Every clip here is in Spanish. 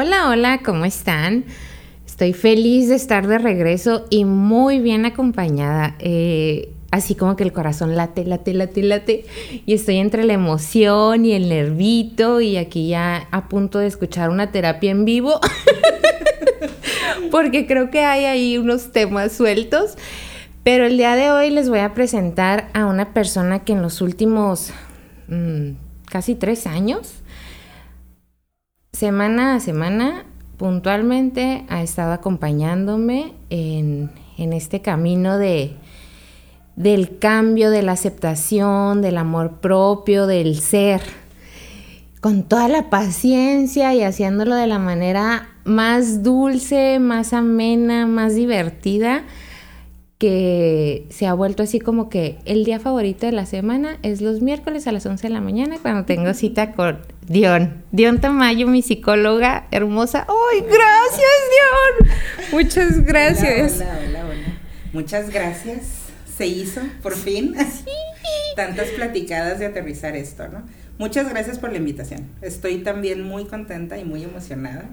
Hola, hola, ¿cómo están? Estoy feliz de estar de regreso y muy bien acompañada. Eh, así como que el corazón late, late, late, late. Y estoy entre la emoción y el nervito y aquí ya a punto de escuchar una terapia en vivo. Porque creo que hay ahí unos temas sueltos. Pero el día de hoy les voy a presentar a una persona que en los últimos mm, casi tres años semana a semana puntualmente ha estado acompañándome en, este camino de, del cambio, de la aceptación, del amor propio, del ser, con toda la paciencia y haciéndolo de la manera más dulce, más amena, más divertida que se ha vuelto así como que el día favorito de la semana es los miércoles a las 11 de la mañana cuando tengo cita con Dion. Dion Tamayo, mi psicóloga hermosa. ¡Ay, gracias, Dion! Muchas gracias. Hola, hola, hola, Muchas gracias. Se hizo, por fin. Sí. Tantas platicadas de aterrizar esto, ¿no? Muchas gracias por la invitación. Estoy también muy contenta y muy emocionada.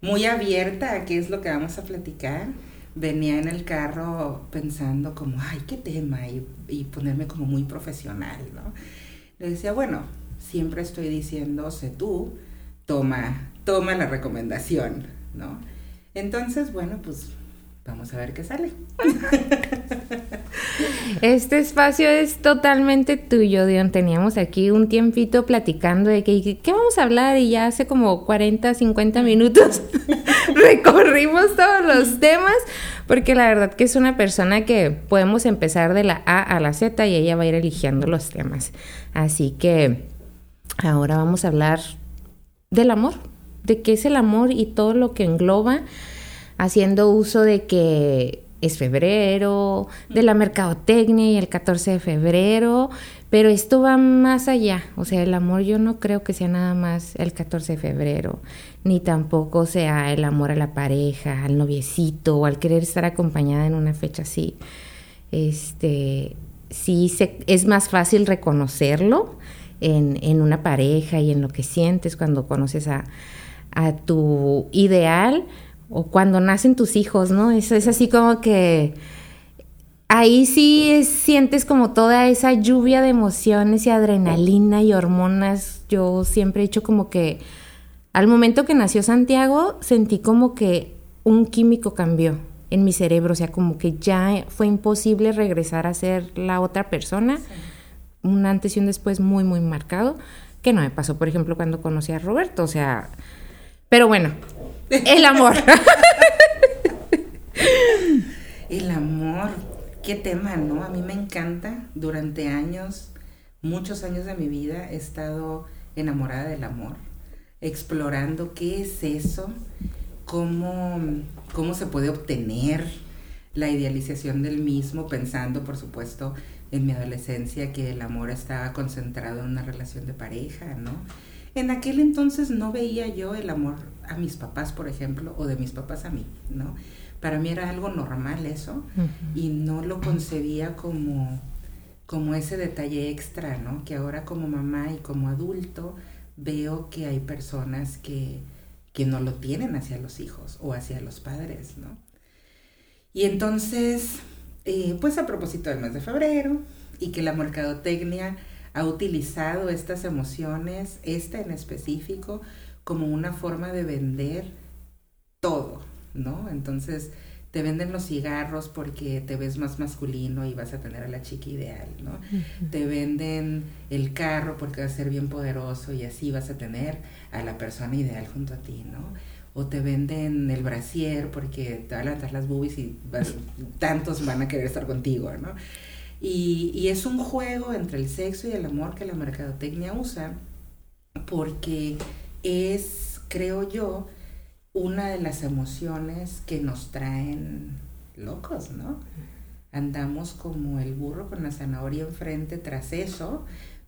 Muy abierta a qué es lo que vamos a platicar venía en el carro pensando como, ay, qué tema, y, ponerme como muy profesional, ¿no? Le decía, bueno, siempre estoy diciendo, sé tú, toma, toma la recomendación, ¿no? Entonces, bueno, pues vamos a ver qué sale. Este espacio es totalmente tuyo, Dion. Teníamos aquí un tiempito platicando de que, ¿qué vamos a hablar? Y ya hace como 40, 50 minutos recorrimos todos los temas, porque la verdad que es una persona que podemos empezar de la A a la Z y ella va a ir eligiendo los temas. Así que ahora vamos a hablar del amor, de qué es el amor y todo lo que engloba, haciendo uso de que es febrero, de la mercadotecnia y el 14 de febrero, pero esto va más allá, o sea, el amor yo no creo que sea nada más el 14 de febrero, ni tampoco sea el amor a la pareja, al noviecito o al querer estar acompañada en una fecha así. Este, sí es más fácil reconocerlo en, en, una pareja y en lo que sientes cuando conoces a, a tu ideal, o cuando nacen tus hijos, ¿no? Es así como que ahí sí sientes como toda esa lluvia de emociones y adrenalina y hormonas. Yo siempre he dicho como que al momento que nació Santiago sentí como que un químico cambió en mi cerebro, o sea, como que ya fue imposible regresar a ser la otra persona. Un antes y un después muy, muy marcado, que no me pasó, por ejemplo, cuando conocí a Roberto, o sea, pero bueno, el amor. El amor, qué tema, ¿no? A mí me encanta. Durante años, muchos años de mi vida, he estado enamorada del amor, explorando qué es eso, cómo, cómo se puede obtener la idealización del mismo, pensando, por supuesto, en mi adolescencia que el amor estaba concentrado en una relación de pareja, ¿no? En aquel entonces no veía yo el amor a mis papás, por ejemplo, o de mis papás a mí, ¿no? Para mí era algo normal eso y no lo concebía como, como ese detalle extra, ¿no? Que ahora como mamá y como adulto veo que hay personas que, que no lo tienen hacia los hijos o hacia los padres, ¿no? Y entonces, eh, pues a propósito del mes de febrero y que la mercadotecnia ha utilizado estas emociones, esta en específico, como una forma de vender todo, ¿no? Entonces te venden los cigarros porque te ves más masculino y vas a tener a la chica ideal, ¿no? Te venden el carro porque va a ser bien poderoso y así vas a tener a la persona ideal junto a ti, ¿no? O te venden el brasier porque te van a levantar las boobies y tantos van a querer estar contigo, ¿no? Y, es un juego entre el sexo y el amor que la mercadotecnia usa porque es, creo yo, una de las emociones que nos traen locos, ¿no? Andamos como el burro con la zanahoria enfrente tras eso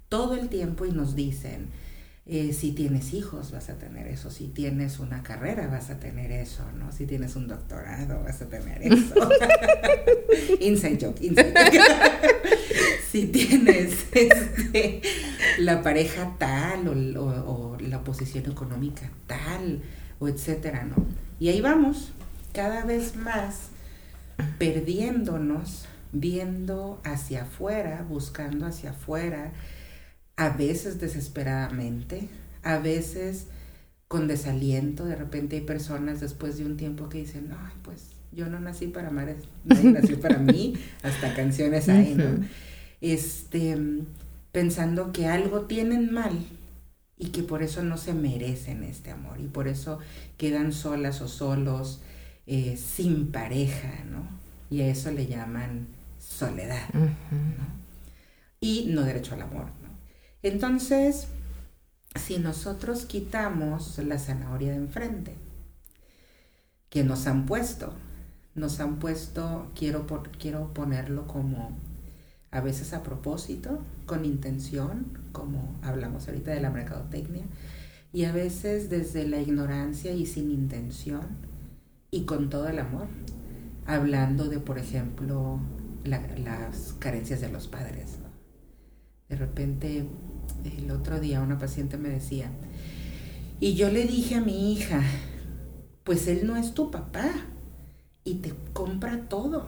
todo el tiempo y nos dicen, eh, si tienes hijos vas a tener eso, si tienes una carrera vas a tener eso, ¿no? Si tienes un doctorado vas a tener eso. inside joke, inside joke. Si tienes este, la pareja tal o, la posición económica tal o etcétera, ¿no? Y ahí vamos, cada vez más perdiéndonos, viendo hacia afuera, buscando hacia afuera, a veces desesperadamente, a veces con desaliento, de repente hay personas después de un tiempo que dicen, ay, pues yo no nací para amar, nadie nació para mí, hasta canciones hay, ¿no? Este, pensando que algo tienen mal y que por eso no se merecen este amor y por eso quedan solas o solos eh, sin pareja, ¿no? Y a eso le llaman soledad. Y no derecho al amor, ¿no? Entonces, si nosotros quitamos la zanahoria de enfrente que nos han puesto, nos han puesto, quiero, quiero ponerlo como a veces a propósito, con intención, como hablamos ahorita de la mercadotecnia, y a veces desde la ignorancia y sin intención y con todo el amor, hablando de, por ejemplo, las carencias de los padres. De repente, el otro día una paciente me decía, y yo le dije a mi hija, pues él no es tu papá y te compra todo.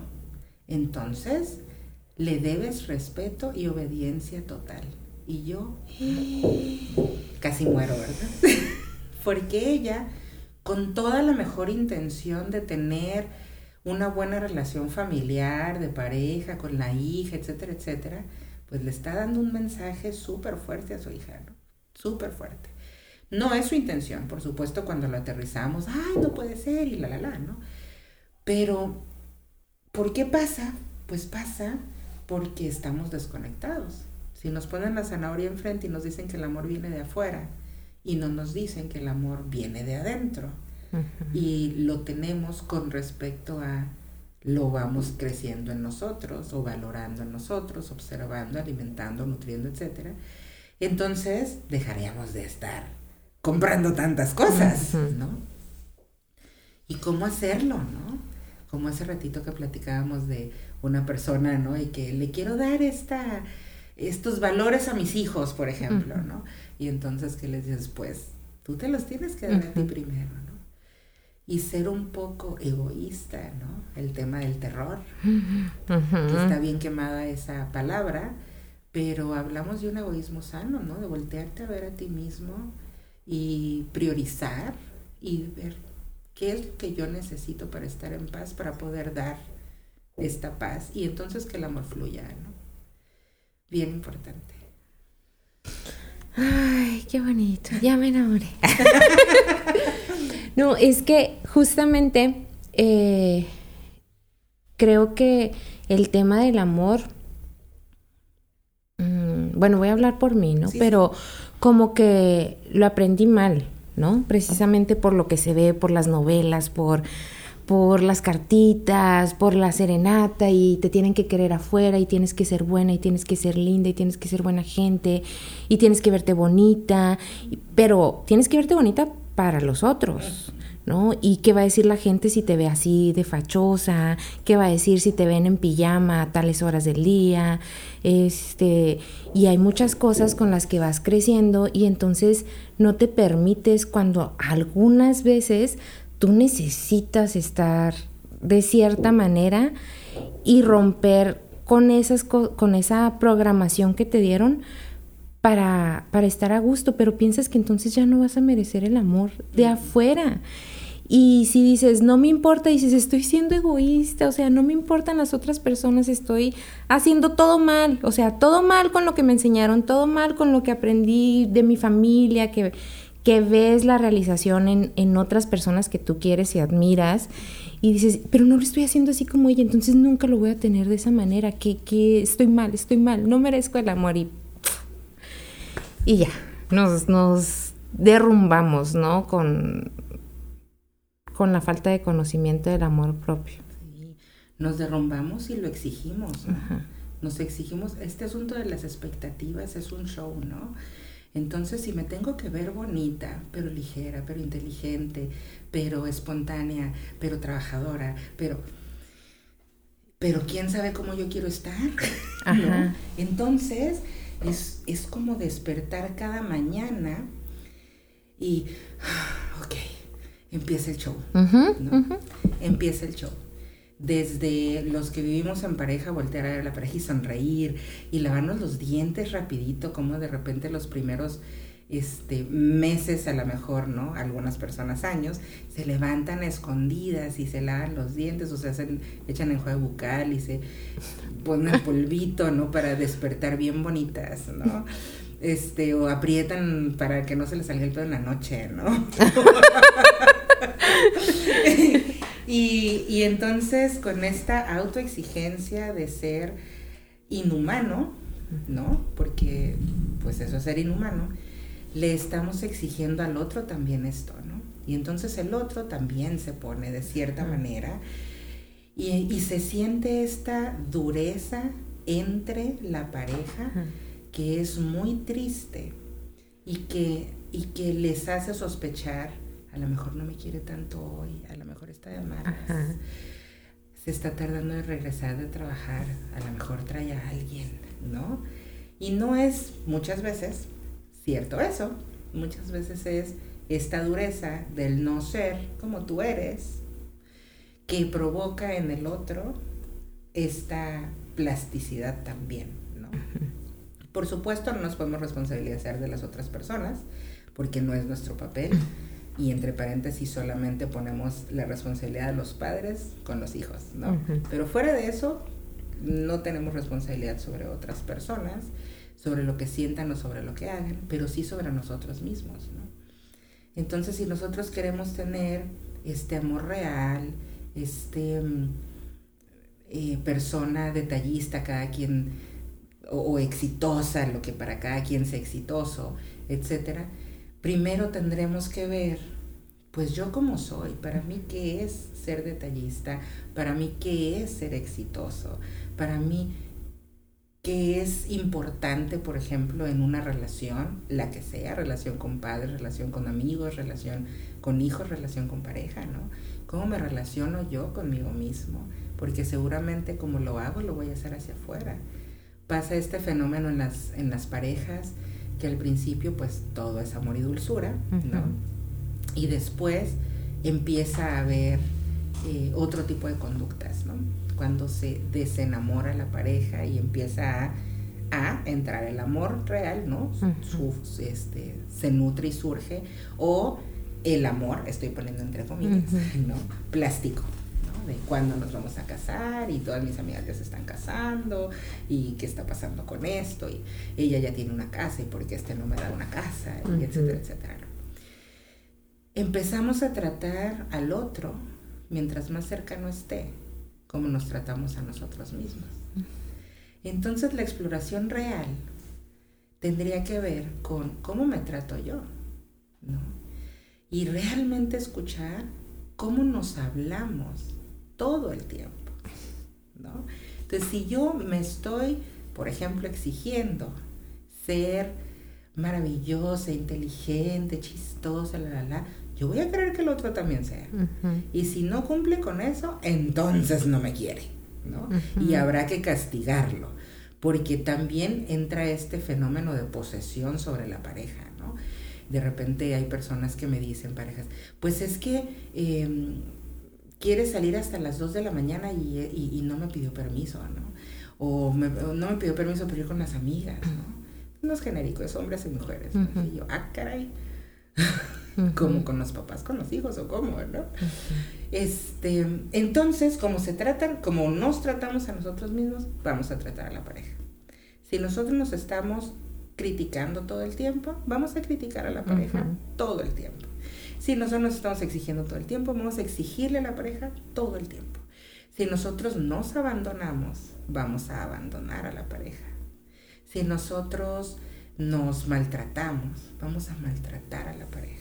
Entonces, le debes respeto y obediencia total. Y yo casi muero, ¿verdad? Porque ella, con toda la mejor intención de tener una buena relación familiar, de pareja, con la hija, etcétera, etcétera, pues le está dando un mensaje súper fuerte a su hija, ¿no? Súper fuerte. No es su intención, por supuesto, cuando lo aterrizamos, ay, no puede ser y la, la, la, ¿no? Pero, ¿por qué pasa? Pues pasa porque estamos desconectados. Si nos ponen la zanahoria enfrente y nos dicen que el amor viene de afuera y no nos dicen que el amor viene de adentro y lo tenemos con respecto a lo vamos creciendo en nosotros o valorando en nosotros, observando, alimentando, nutriendo, etc. Entonces dejaríamos de estar comprando tantas cosas, ¿no? ¿Y cómo hacerlo, no? Como hace ratito que platicábamos de una persona, ¿no? Y que le quiero dar esta, estos valores a mis hijos, por ejemplo, ¿no? Y entonces, ¿qué les dices? Pues tú te los tienes que dar a ti primero, ¿no? Y ser un poco egoísta, ¿no? El tema del terror. está bien quemada esa palabra, pero hablamos de un egoísmo sano, ¿no? De voltearte a ver a ti mismo y priorizar y ver qué es lo que yo necesito para estar en paz, para poder dar esta paz y entonces que el amor fluya, ¿no? Bien importante. Ay, qué bonito, ya me enamoré. no, es que justamente eh, creo que el tema del amor, mm, bueno, voy a hablar por mí, ¿no? Pero como que lo aprendí mal, ¿no? Precisamente por lo que se ve, por las novelas, por por las cartitas, por la serenata y te tienen que querer afuera y tienes que ser buena y tienes que ser linda y tienes que ser buena gente y tienes que verte bonita, pero tienes que verte bonita para los otros. ¿No? ¿Y qué va a decir la gente si te ve así de fachosa? ¿Qué va a decir si te ven en pijama a tales horas del día? Este, y hay muchas cosas con las que vas creciendo y entonces no te permites cuando algunas veces tú necesitas estar de cierta manera y romper con, esas, con esa programación que te dieron para, para estar a gusto, pero piensas que entonces ya no vas a merecer el amor de afuera. Y si dices, no me importa, dices, estoy siendo egoísta, o sea, no me importan las otras personas, estoy haciendo todo mal, o sea, todo mal con lo que me enseñaron, todo mal con lo que aprendí de mi familia, que, que ves la realización en, en, otras personas que tú quieres y admiras y dices, pero no lo estoy haciendo así como ella, entonces nunca lo voy a tener de esa manera, que, que estoy mal, estoy mal, no merezco el amor y, y ya, nos, nos derrumbamos, ¿no? Con, con la falta de conocimiento del amor propio. nos derrumbamos y lo exigimos, Nos exigimos, este asunto de las expectativas es un show, ¿no? Entonces, si me tengo que ver bonita, pero ligera, pero inteligente, pero espontánea, pero trabajadora, pero pero quién sabe cómo yo quiero estar. Entonces, es, es, como despertar cada mañana y, ok, empieza el show. ¿no? Empieza el show. Desde los que vivimos en pareja, voltear a ver a la pareja y sonreír y lavarnos los dientes rapidito, como de repente los primeros este, meses a lo mejor, ¿no? Algunas personas años, se levantan escondidas y se lavan los dientes o se hacen, echan juego bucal y se ponen polvito, ¿no? Para despertar bien bonitas, ¿no? Este, o aprietan para que no se les salga el pelo en la noche, ¿no? y, y entonces con esta autoexigencia de ser inhumano, ¿no? Porque pues eso es ser inhumano, le estamos exigiendo al otro también esto, ¿no? Y entonces el otro también se pone de cierta manera y, se siente esta dureza entre la pareja que es muy triste y que, y que les hace sospechar, a lo mejor no me quiere tanto hoy, a lo mejor está de malas. Se está tardando de regresar de trabajar, a lo mejor trae a alguien, ¿no? Y no es muchas veces cierto eso. Muchas veces es esta dureza del no ser como tú eres que provoca en el otro esta plasticidad también, ¿no? Por supuesto, no nos podemos responsabilizar de las otras personas porque no es nuestro papel y entre paréntesis solamente ponemos la responsabilidad de los padres con los hijos, ¿no? Pero fuera de eso, no tenemos responsabilidad sobre otras personas sobre lo que sientan o sobre lo que hagan, pero sí sobre nosotros mismos. ¿no? Entonces, si nosotros queremos tener este amor real, este eh, persona detallista, cada quien, o, exitosa, lo que para cada quien sea exitoso, etcétera, primero tendremos que ver, pues yo como soy, para mí qué es ser detallista, para mí qué es ser exitoso, para mí que es importante, por ejemplo, en una relación, la que sea, relación con padres, relación con amigos, relación con hijos, relación con pareja, ¿no? ¿Cómo me relaciono yo conmigo mismo? Porque seguramente como lo hago, lo voy a hacer hacia afuera. Pasa este fenómeno en las, en las parejas, que al principio pues todo es amor y dulzura, ¿no? Y después empieza a haber eh, otro tipo de conductas, ¿no? cuando se desenamora la pareja y empieza a, entrar el amor real, ¿no? este, se nutre y surge, o el amor, estoy poniendo entre comillas, ¿no? Plástico. De cuándo nos vamos a casar y todas mis amigas ya se están casando y qué está pasando con esto y ella ya tiene una casa y porque este no me da una casa, y etcétera, etcétera. Empezamos a tratar al otro mientras más cercano esté cómo nos tratamos a nosotros mismos. Entonces la exploración real tendría que ver con cómo me trato yo, ¿no? Y realmente escuchar cómo nos hablamos todo el tiempo, ¿no? Entonces, si yo me estoy, por ejemplo, exigiendo ser maravillosa, inteligente, chistosa, la, la, la, yo voy a querer que el otro también sea. Y si no cumple con eso, entonces no me quiere, ¿no? Y habrá que castigarlo, porque también entra este fenómeno de posesión sobre la pareja, ¿no? De repente hay personas que me dicen, parejas, pues es que em, quiere salir hasta las 2 de la mañana y, no me pidió permiso, ¿no? O no me pidió permiso para ir con las amigas, ¿no? No es genérico, es hombres y mujeres. Y yo, ah, caray. como con los papás, con los hijos o cómo, ¿no? Este, entonces, como se tratan, como nos tratamos a nosotros mismos, vamos a tratar a la pareja. Si nosotros nos estamos criticando todo el tiempo, vamos a criticar a la pareja todo el tiempo. Si nosotros nos estamos exigiendo todo el tiempo, vamos a exigirle a la pareja todo el tiempo. Si nosotros nos abandonamos, vamos a abandonar a la pareja. Si nosotros nos maltratamos, vamos a maltratar a la pareja.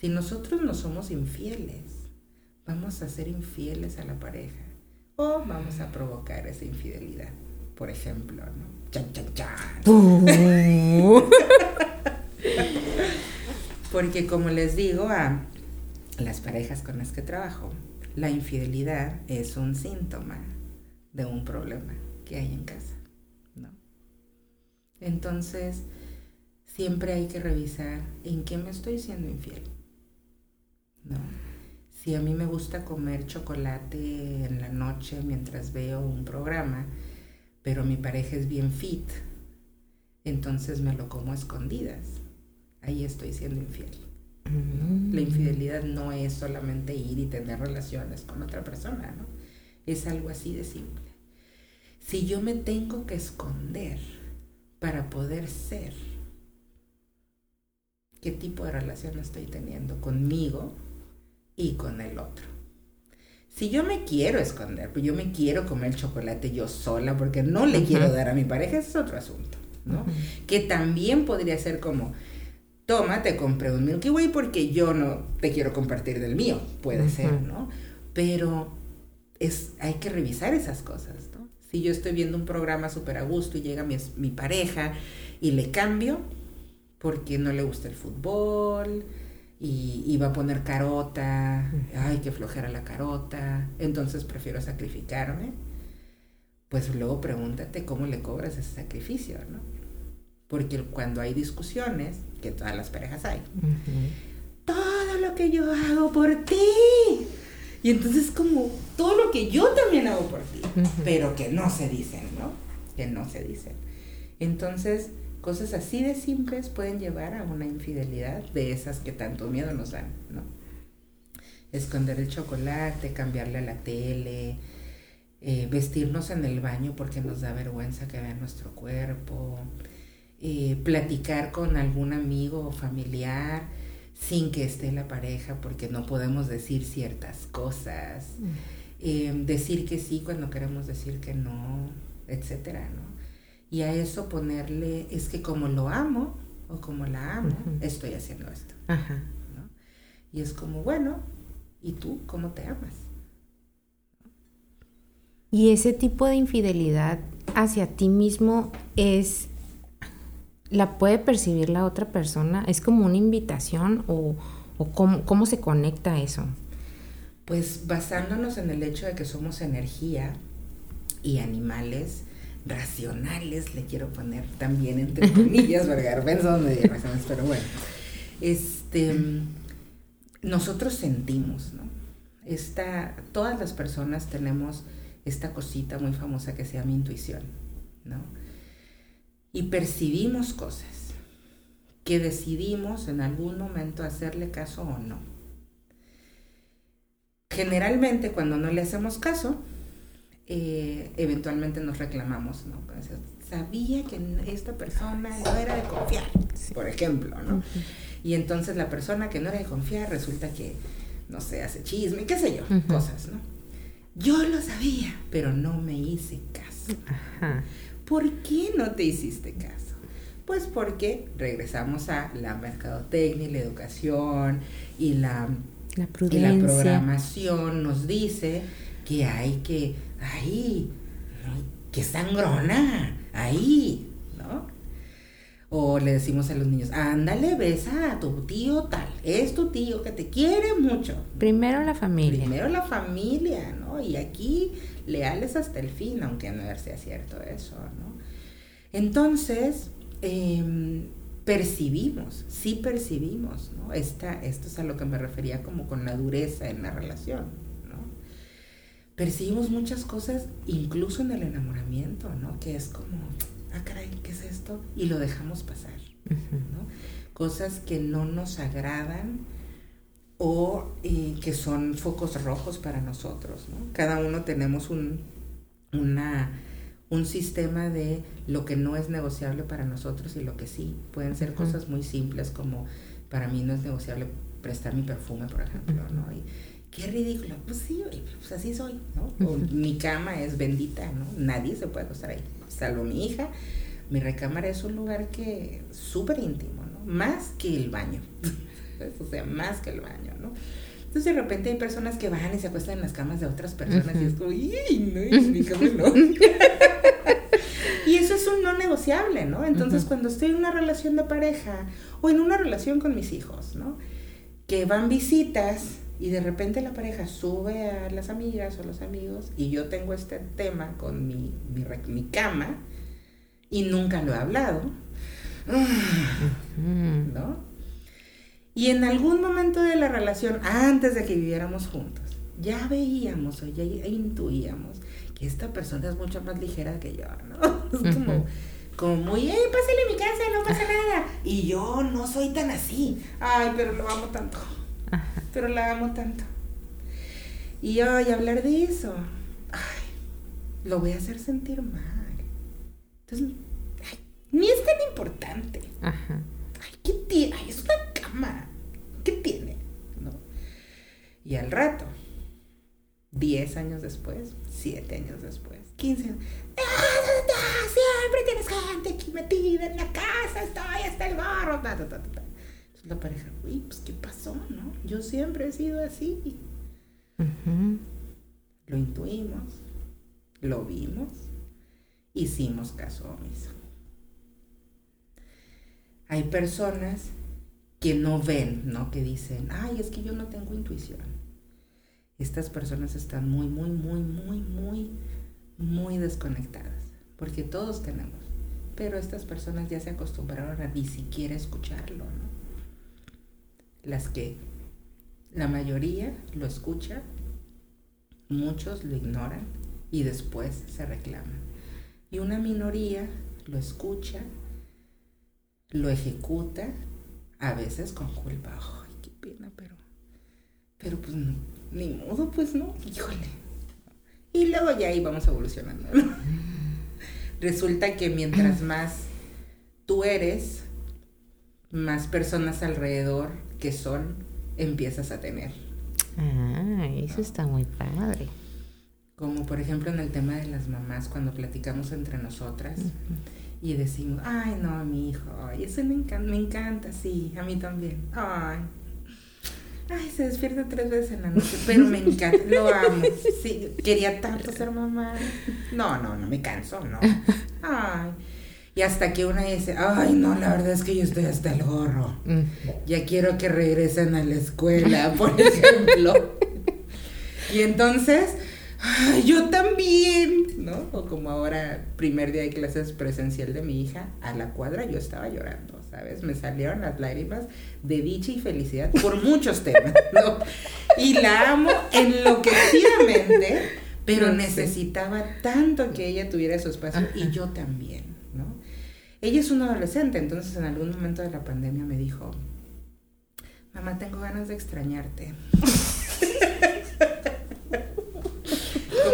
Si nosotros no somos infieles, vamos a ser infieles a la pareja o vamos a provocar esa infidelidad, por ejemplo, ¿no? Chan, chan, chan. Porque como les digo a las parejas con las que trabajo, la infidelidad es un síntoma de un problema que hay en casa, ¿no? Entonces, siempre hay que revisar en qué me estoy siendo infiel. Si a mí me gusta comer chocolate en la noche mientras veo un programa, pero mi pareja es bien fit, entonces me lo como a escondidas. Ahí estoy siendo infiel. Mm. La infidelidad no es solamente ir y tener relaciones con otra persona, ¿no? Es algo así de simple. Si yo me tengo que esconder para poder ser, ¿qué tipo de relación estoy teniendo conmigo y con el otro? Si yo me quiero esconder, pues yo me quiero comer chocolate yo sola porque no le quiero dar a mi pareja, ese es otro asunto, ¿no? Que también podría ser como, toma, te compré un Milky Way porque yo no te quiero compartir del mío, puede ser, ¿no? Pero es, hay que revisar esas cosas, ¿no? Si yo estoy viendo un programa súper a gusto y llega mi, mi pareja y le cambio porque no le gusta el fútbol y, va a poner carota, ay, qué flojera la carota, entonces prefiero sacrificarme, pues luego pregúntate cómo le cobras ese sacrificio, ¿no? Porque cuando hay discusiones, que todas las parejas hay, todo lo que yo hago por ti. Y entonces como todo lo que yo también hago por ti, pero que no se dicen, ¿no? Que no se dicen. Entonces, cosas así de simples pueden llevar a una infidelidad de esas que tanto miedo nos dan, ¿no? Esconder el chocolate, cambiarle a la tele, eh, vestirnos en el baño porque nos da vergüenza que vean nuestro cuerpo, eh, platicar con algún amigo o familiar sin que esté la pareja porque no podemos decir ciertas cosas, mm. eh, decir que sí cuando queremos decir que no, etcétera, ¿no? Y a eso ponerle, es que como lo amo o como la amo, estoy haciendo esto. Y es como, bueno, ¿y tú cómo te amas? Y ese tipo de infidelidad hacia ti mismo es la puede percibir la otra persona? ¿Es como una invitación o, cómo, se conecta eso? Pues basándonos en el hecho de que somos energía y animales racionales, le quiero poner también entre comillas, porque pensando medio razones, pero bueno, este, nosotros sentimos, ¿no? Esta, todas las personas tenemos esta cosita muy famosa que se llama intuición, ¿no? Y percibimos cosas que decidimos en algún momento hacerle caso o no. Generalmente cuando no le hacemos caso, eh, eventualmente nos reclamamos, ¿no? Sabía que esta persona no era de confiar, por ejemplo, ¿no? Y entonces la persona que no era de confiar resulta que, no sé, hace chisme, qué sé yo, cosas, ¿no? Yo lo sabía, pero no me hice caso. Ajá. ¿Por qué no te hiciste caso? Pues porque regresamos a la mercadotecnia y la educación y la, la, programación nos dice que hay que, ahí, que sangrona, ahí, ¿no? O le decimos a los niños, ándale, besa a tu tío tal, es tu tío que te quiere mucho. Primero la familia. Primero la familia, ¿no? Y aquí leales hasta el fin, aunque no sea cierto eso, ¿no? Entonces, em, percibimos, sí percibimos, ¿no? Esta, esto es a lo que me refería como con la dureza en la relación, ¿no? Percibimos muchas cosas, incluso en el enamoramiento, ¿no? Que es como, ah, caray, ¿qué es esto? Y lo dejamos pasar, ¿no? Cosas que no nos agradan, o eh, que son focos rojos para nosotros. ¿no? Cada uno tenemos un, una, un sistema de lo que no es negociable para nosotros y lo que sí. Pueden ser cosas muy simples como para mí no es negociable prestar mi perfume, por ejemplo, ¿no? Y, qué ridículo. Pues sí, pues así soy, ¿no? mi cama es bendita, ¿no? Nadie se puede acostar ahí, salvo mi hija. Mi recámara es un lugar que súper íntimo, ¿no? Más que el baño. O sea, más que el baño, ¿no? Entonces de repente hay personas que van y se acuestan en las camas de otras personas y es como, ¡y no! mi cama no! y eso es un no negociable, ¿no? Entonces cuando estoy en una relación de pareja o en una relación con mis hijos, ¿no? Que van visitas y de repente la pareja sube a las amigas o los amigos y yo tengo este tema con mi, mi, mi cama y nunca lo he hablado, ¿no? Y en algún momento de la relación, antes de que viviéramos juntos, ya veíamos o ya intuíamos que esta persona es mucho más ligera que yo, ¿no? Es como, como muy, ¡eh, pásale a mi casa, no pasa nada! Y yo no soy tan así. Ay, pero lo amo tanto. Pero la amo tanto. Y ay, hablar de eso, ay, lo voy a hacer sentir mal. Entonces, ni es tan importante. Ajá. Ay, ¿qué? Ay, es una cama. ¿Qué tiene? ¿No? Y al rato, 10 años después, 7 años después, 15 años. ¡Ah, siempre tienes gente aquí metida en la casa, estoy hasta el barro. Entonces la pareja, uy, pues ¿qué pasó? ¿No? Yo siempre he sido así. Lo intuimos, lo vimos, hicimos caso omiso. Hay personas que no ven, ¿no? Que dicen, ay, es que yo no tengo intuición. Estas personas están muy, muy, muy, muy, muy, muy desconectadas, porque todos tenemos. Pero estas personas ya se acostumbraron a ni siquiera escucharlo, ¿no? Las que la mayoría lo escucha, muchos lo ignoran y después se reclaman. Y una minoría lo escucha, lo ejecuta, a veces con culpa. Ay, qué pena, pero, pero pues ni modo, pues no, híjole. Y luego ya íbamos evolucionando. Resulta que mientras más tú eres, más personas alrededor que son, empiezas a tener. Ah, eso está muy padre. Como por ejemplo en el tema de las mamás, cuando platicamos entre nosotras y decimos, ay, no, mi hijo, ay, eso me encanta, me encanta, sí, a mí también, ay. Ay, se despierta tres veces en la noche, pero me encanta, lo amo. Sí, quería tanto ser mamá. No, no, no me canso, no. Ay. Y hasta que una dice, ay, no, la verdad es que yo estoy hasta el gorro. Ya quiero que regresen a la escuela, por ejemplo. y entonces, yo también, ¿no? O como ahora, primer día de clases presencial de mi hija, a la cuadra yo estaba llorando, ¿sabes? Me salieron las lágrimas de dicha y felicidad por muchos temas, ¿no? Y la amo enloquecidamente, pero necesitaba tanto que ella tuviera su espacio y yo también, ¿no? Ella es una adolescente, entonces en algún momento de la pandemia me dijo, mamá, tengo ganas de extrañarte.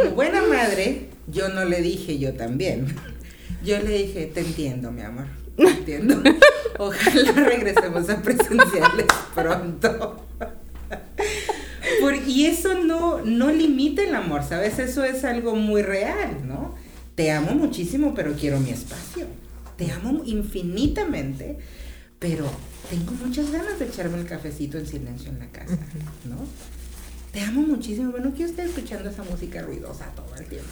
como buena madre, yo no le dije yo también. Yo le dije, te entiendo, mi amor. Te entiendo. Ojalá regresemos a presenciales pronto. y eso no, no limita el amor, ¿sabes? Eso es algo muy real, ¿no? Te amo muchísimo, pero quiero mi espacio. Te amo infinitamente, pero tengo muchas ganas de echarme el cafecito en silencio en la casa, ¿no? Te amo muchísimo, bueno, quiero estar escuchando esa música ruidosa todo el tiempo.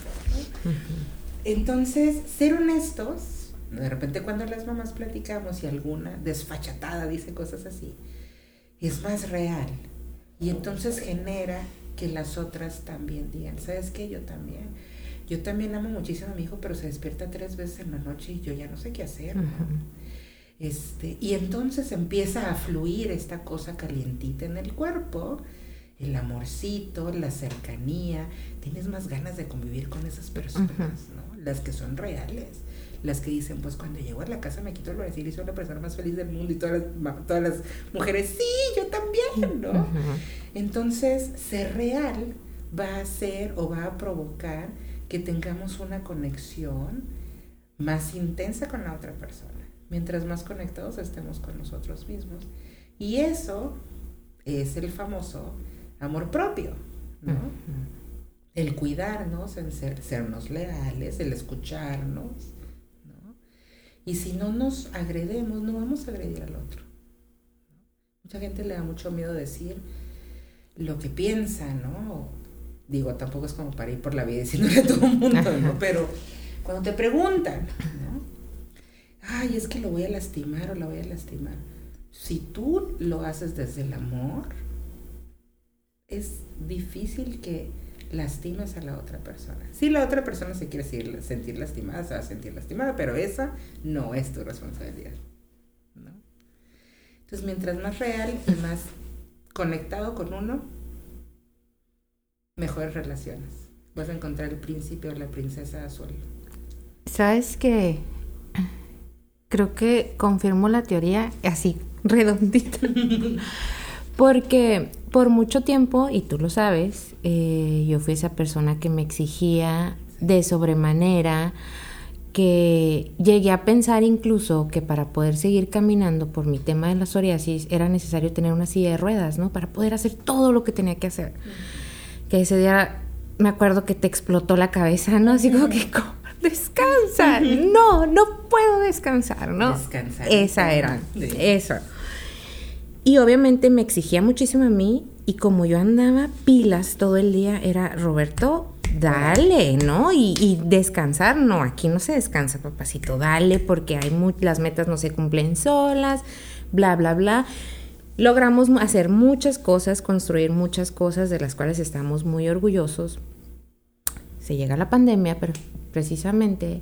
Entonces, ser honestos, de repente cuando las mamás platicamos y alguna desfachatada dice cosas así, es más real. Y entonces genera que las otras también digan, ¿sabes qué? Yo también. Yo también amo muchísimo a mi hijo, pero se despierta tres veces en la noche y yo ya no sé qué hacer. este, y entonces empieza a fluir esta cosa calientita en el cuerpo el amorcito, la cercanía, tienes más ganas de convivir con esas personas, ¿no? Las que son reales, las que dicen, pues cuando llego a la casa me quito el decir y soy la persona más feliz del mundo y todas las, todas las mujeres, sí, yo también, ¿no? Entonces, ser real va a hacer o va a provocar que tengamos una conexión más intensa con la otra persona, mientras más conectados estemos con nosotros mismos. Y eso es el famoso amor propio, ¿no? El cuidarnos, el ser, sernos leales, el escucharnos, ¿no? Y si no nos agredemos, no vamos a agredir al otro. Mucha gente le da mucho miedo decir lo que piensa, ¿no? Digo, tampoco es como para ir por la vida diciéndole a todo el mundo, ¿no? Pero cuando te preguntan, ¿no? Ay, es que lo voy a lastimar o la voy a lastimar. Si tú lo haces desde el amor, es difícil que lastimes a la otra persona. Si la otra persona se quiere sentir, lastimada, se va a sentir lastimada, pero esa no es tu responsabilidad. Entonces, mientras más real y más conectado con uno, mejores relaciones. Vas a encontrar el príncipe o la princesa azul. ¿Sabes qué? Creo que confirmo la teoría así, redondita. Porque por mucho tiempo, y tú lo sabes, eh, yo fui esa persona que me exigía de sobremanera, que llegué a pensar incluso que para poder seguir caminando por mi tema de la psoriasis era necesario tener una silla de ruedas, ¿no? Para poder hacer todo lo que tenía que hacer. Que ese día me acuerdo que te explotó la cabeza, ¿no? Así como que, descansa. No, no puedo descansar, ¿no? Descansar. Esa era, eso. Y obviamente me exigía muchísimo a mí y como yo andaba pilas todo el día, era Roberto, dale, ¿no? Y, descansar, no, aquí no se descansa, papacito, dale, porque hay las metas no se cumplen solas, bla, bla, bla. Logramos hacer muchas cosas, construir muchas cosas de las cuales estamos muy orgullosos. Se llega la pandemia, pero precisamente,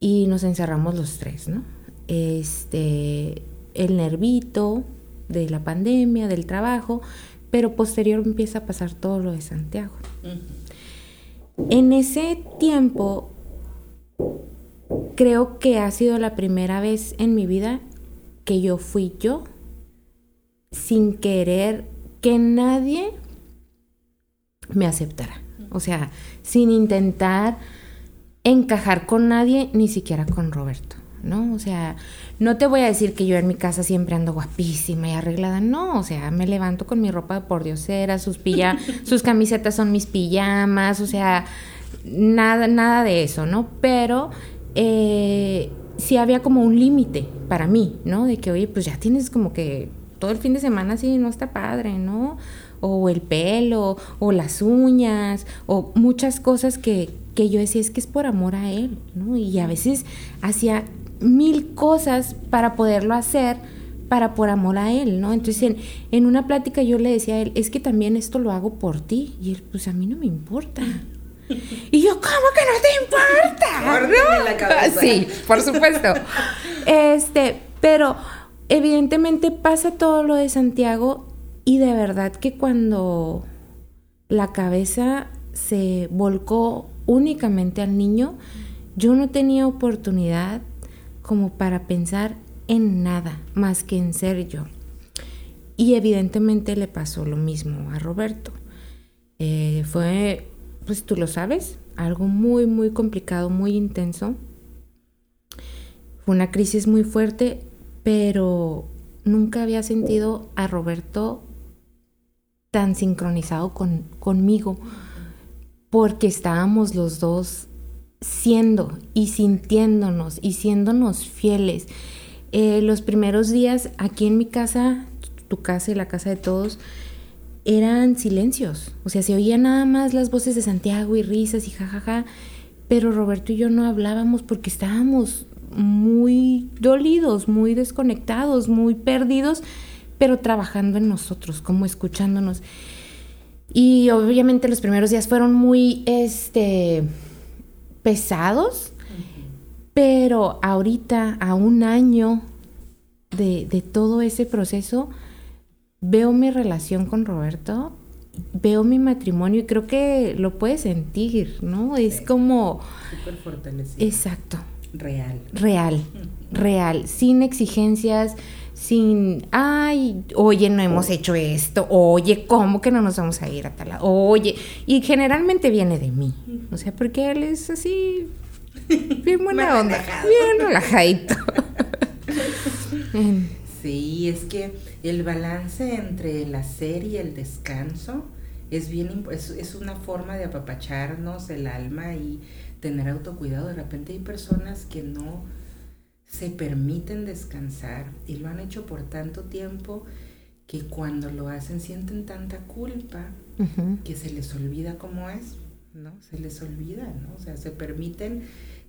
y nos encerramos los tres, ¿no? Este, el nervito de la pandemia, del trabajo, pero posterior empieza a pasar todo lo de Santiago. En ese tiempo, creo que ha sido la primera vez en mi vida que yo fui yo, sin querer que nadie me aceptara. O sea, sin intentar encajar con nadie, ni siquiera con Roberto, ¿no? O sea, no te voy a decir que yo en mi casa siempre ando guapísima y arreglada, no, o sea, me levanto con mi ropa de pordiosera, sus sus camisetas son mis pijamas, o sea, nada, nada de eso, ¿no? Pero eh, sí había como un límite para mí, ¿no? De que, oye, pues ya tienes como que todo el fin de semana sí no está padre, ¿no? O el pelo, o las uñas, o muchas cosas que, que yo decía es que es por amor a él, ¿no? Y a veces hacía mil cosas para poderlo hacer para por amor a él, ¿no? Entonces en, una plática yo le decía a él, es que también esto lo hago por ti. Y él, pues a mí no me importa. Y yo, ¿cómo que no te importa? la cabeza. Sí, por supuesto. Este, pero evidentemente pasa todo lo de Santiago y de verdad que cuando la cabeza se volcó únicamente al niño, yo no tenía oportunidad como para pensar en nada más que en ser yo. Y evidentemente le pasó lo mismo a Roberto. Eh, fue, pues tú lo sabes, algo muy, muy complicado, muy intenso. Fue una crisis muy fuerte, pero nunca había sentido a Roberto tan sincronizado con, conmigo, porque estábamos los dos siendo y sintiéndonos y siéndonos fieles. Eh, los primeros días aquí en mi casa, tu casa y la casa de todos, eran silencios. O sea, se oían nada más las voces de Santiago y risas y jajaja. Pero Roberto y yo no hablábamos porque estábamos muy dolidos, muy desconectados, muy perdidos, pero trabajando en nosotros, como escuchándonos. Y obviamente los primeros días fueron muy, este, pesados, pero ahorita, a un año de, de, todo ese proceso, veo mi relación con Roberto, veo mi matrimonio y creo que lo puedes sentir, ¿no? Es como... Súper fortalecido. Exacto. Real. Real, real, sin exigencias, sin, ay, oye, no hemos hecho esto, oye, ¿cómo que no nos vamos a ir a tal lado? Oye, y generalmente viene de mí, o sea, porque él es así, bien buena onda, bien relajadito. sí, es que el balance entre el hacer y el descanso es bien, es, es una forma de apapacharnos el alma y tener autocuidado. De repente hay personas que no se permiten descansar y lo han hecho por tanto tiempo que cuando lo hacen sienten tanta culpa que se les olvida cómo es, ¿no? Se les olvida, ¿no? O sea, se permiten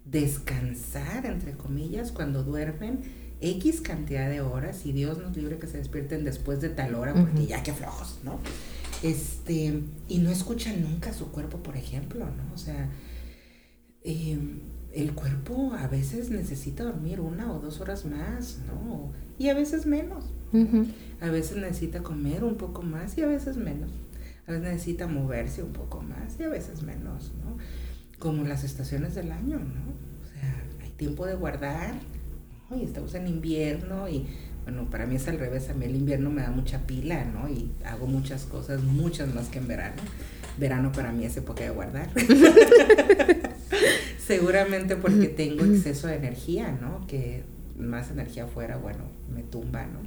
descansar, entre comillas, cuando duermen X cantidad de horas y Dios nos libre que se despierten después de tal hora porque ya que flojos, ¿no? Este, y no escuchan nunca su cuerpo, por ejemplo, ¿no? O sea, eh, el cuerpo a veces necesita dormir una o dos horas más, ¿no? Y a veces menos. A veces necesita comer un poco más y a veces menos. A veces necesita moverse un poco más y a veces menos, ¿no? Como las estaciones del año, ¿no? O sea, hay tiempo de guardar, ¿no? Y estamos en invierno y, bueno, para mí es al revés, a mí el invierno me da mucha pila, ¿no? Y hago muchas cosas, muchas más que en verano. Verano para mí es época de guardar. Seguramente porque tengo exceso de energía, ¿no? Que más energía afuera, bueno, me tumba, ¿no?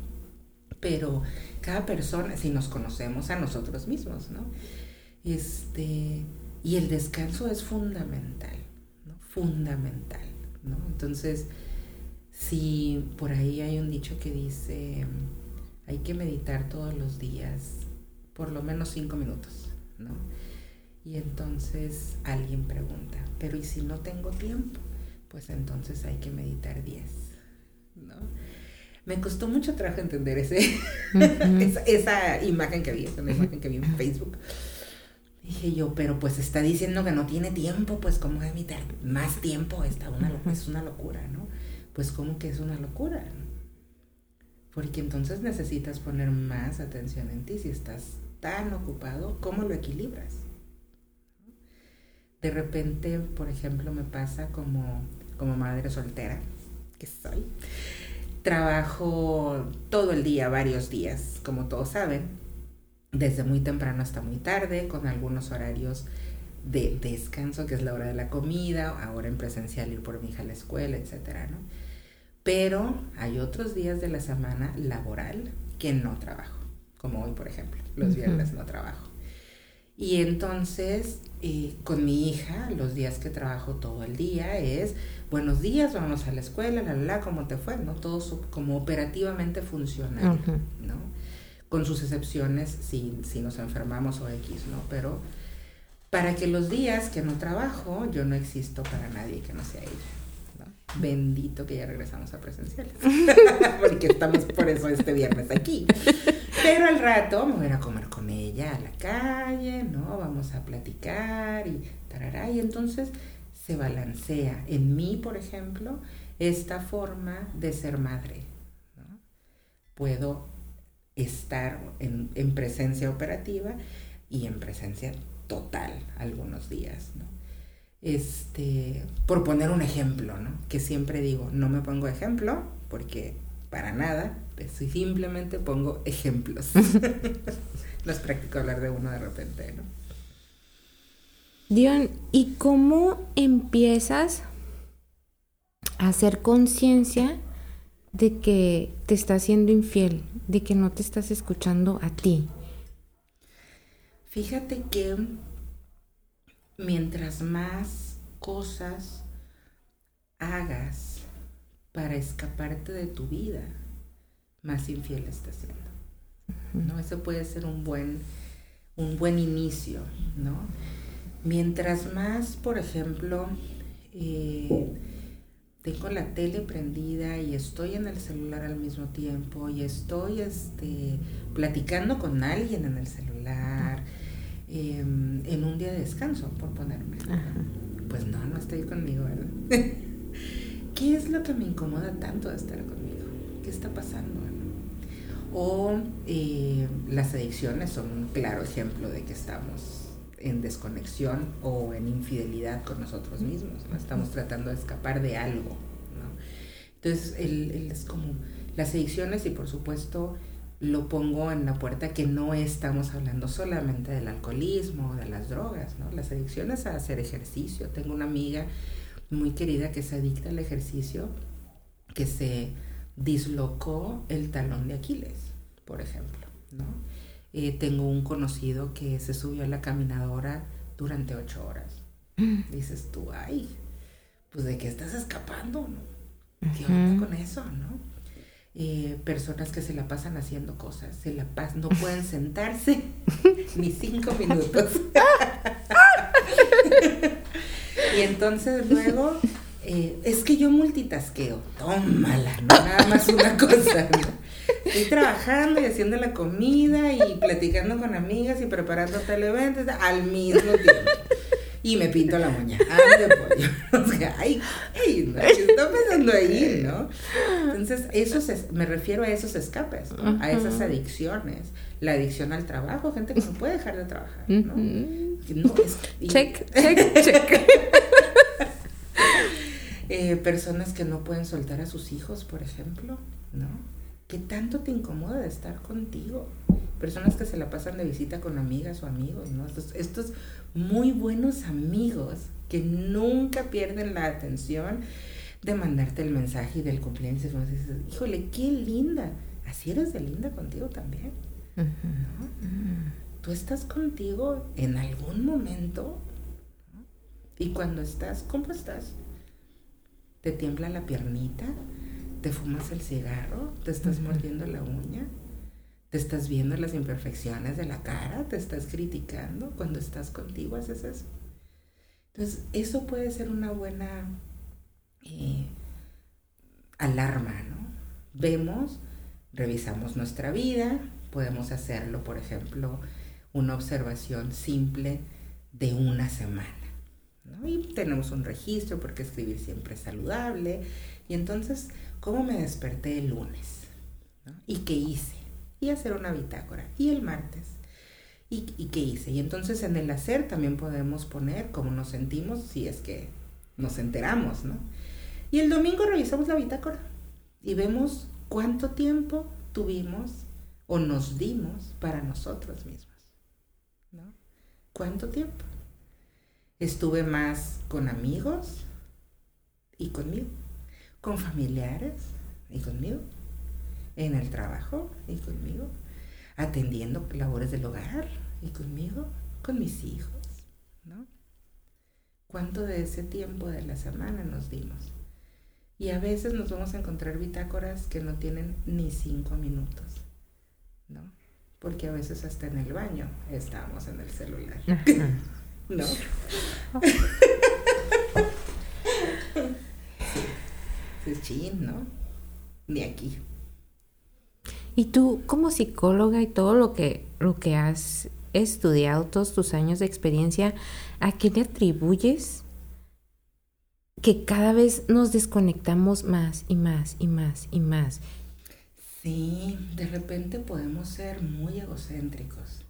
Pero cada persona, si nos conocemos a nosotros mismos, ¿no? Este, y el descanso es fundamental, ¿no? Fundamental, ¿no? Entonces, si por ahí hay un dicho que dice, hay que meditar todos los días, por lo menos cinco minutos. Y entonces alguien pregunta, pero ¿y si no tengo tiempo? Pues entonces hay que meditar 10, ¿no? Me costó mucho trabajo entender ese, esa, imagen que vi, esa imagen que vi en Facebook. Dije yo, pero pues está diciendo que no tiene tiempo, pues ¿cómo va a meditar más tiempo? Está una, es una locura, ¿no? Pues ¿cómo que es una locura? Porque entonces necesitas poner más atención en ti si estás tan ocupado, ¿cómo lo equilibras? De repente, por ejemplo, me pasa como, como madre soltera, que soy. Trabajo todo el día, varios días, como todos saben, desde muy temprano hasta muy tarde, con algunos horarios de descanso, que es la hora de la comida, ahora en presencial ir por mi hija a la escuela, etcétera, ¿no? Pero hay otros días de la semana laboral que no trabajo, como hoy, por ejemplo, los viernes no trabajo. Y entonces, eh, con mi hija, los días que trabajo todo el día es, buenos días, vamos a la escuela, la, la, la, ¿cómo te fue? ¿No? Todo como operativamente funcional, ¿no? Con sus excepciones, si, si nos enfermamos o X, ¿no? Pero para que los días que no trabajo, yo no existo para nadie que no sea ella. Bendito que ya regresamos a presenciales. Porque estamos por eso este viernes aquí. Pero al rato me voy a ir a comer con ella a la calle, ¿no? Vamos a platicar y tarará. Y entonces se balancea en mí, por ejemplo, esta forma de ser madre. Puedo estar en, en presencia operativa y en presencia total algunos días, ¿no? Este, por poner un ejemplo, ¿no? Que siempre digo, no me pongo ejemplo porque para nada, pues, simplemente pongo ejemplos. no es práctico hablar de uno de repente, ¿no? Dion, ¿y cómo empiezas a hacer conciencia de que te estás siendo infiel, de que no te estás escuchando a ti? Fíjate que mientras más cosas hagas para escaparte de tu vida, más infiel estás siendo. ¿No? Eso puede ser un buen, un buen inicio, ¿no? Mientras más, por ejemplo, eh, tengo la tele prendida y estoy en el celular al mismo tiempo y estoy este, platicando con alguien en el celular, Em, en un día de descanso, por ponerme. Pues no, no estoy conmigo, ¿verdad? ¿Qué es lo que me incomoda tanto de estar conmigo? ¿Qué está pasando? O eh, las adicciones son un claro ejemplo de que estamos en desconexión o en infidelidad con nosotros mismos, ¿no? Estamos tratando de escapar de algo, ¿no? Entonces, él es como las adicciones y por supuesto lo pongo en la puerta que no estamos hablando solamente del alcoholismo o de las drogas, ¿no? Las adicciones a hacer ejercicio. Tengo una amiga muy querida que se adicta al ejercicio, que se dislocó el talón de Aquiles, por ejemplo, ¿no? Eh, tengo un conocido que se subió a la caminadora durante ocho horas. Dices tú, ay, pues de qué estás escapando, ¿no? ¿Qué onda con eso, no? Eh, personas que se la pasan haciendo cosas, se la pasan, no pueden sentarse ni cinco minutos. y entonces luego, eh, es que yo multitasqueo, tómala, no nada más una cosa, Estoy trabajando y haciendo la comida y platicando con amigas y preparando televentos al mismo tiempo. y me pinto la. Ande pollo. O sea, ay, ay, ¿no? ¿qué está pasando ahí, no? Entonces, eso me refiero a esos escapes, ¿no? a esas adicciones. La adicción al trabajo, gente que no puede dejar de trabajar, ¿no? no es, check, check, check. Eh, personas que no pueden soltar a sus hijos, por ejemplo, ¿no? ¿Qué tanto te incomoda de estar contigo? Personas que se la pasan de visita con amigas o amigos, ¿no? Estos, muy buenos amigos que nunca pierden la atención de mandarte el mensaje y del cumpleaños. Y dices, híjole, qué linda. Así eres de linda contigo también. Tú estás contigo en algún momento. Y cuando estás, ¿cómo estás? Te tiembla la piernita, te fumas el cigarro, te estás mordiendo la uña, te estás viendo las imperfecciones de la cara, te estás criticando, cuando estás contigo haces eso. Entonces, eso puede ser una buena eh, alarma, ¿no? Vemos, revisamos nuestra vida, podemos hacerlo, por ejemplo, una observación simple de una semana. Y tenemos un registro porque escribir siempre es saludable. Y entonces, ¿cómo me desperté el lunes? ¿Y qué hice? Y hacer una bitácora. Y el martes. ¿Y, ¿Y qué hice? Y entonces en el hacer también podemos poner cómo nos sentimos si es que nos enteramos, ¿no? Y el domingo revisamos la bitácora y vemos cuánto tiempo tuvimos o nos dimos para nosotros mismos, ¿no? ¿Cuánto tiempo? Estuve más con amigos y conmigo, con familiares y conmigo, en el trabajo y conmigo, atendiendo labores del hogar y conmigo, con mis hijos, ¿no? ¿Cuánto de ese tiempo de la semana nos dimos? Y a veces nos vamos a encontrar bitácoras que no tienen ni cinco minutos, ¿no? Porque a veces hasta en el baño estamos en el celular. ¿No? es chin, ¿no? Ni aquí. Y tú, como psicóloga y todo lo que, lo que has estudiado, todos tus años de experiencia, ¿a qué le atribuyes que cada vez nos desconectamos más y más y más y más? Sí, de repente podemos ser muy egocéntricos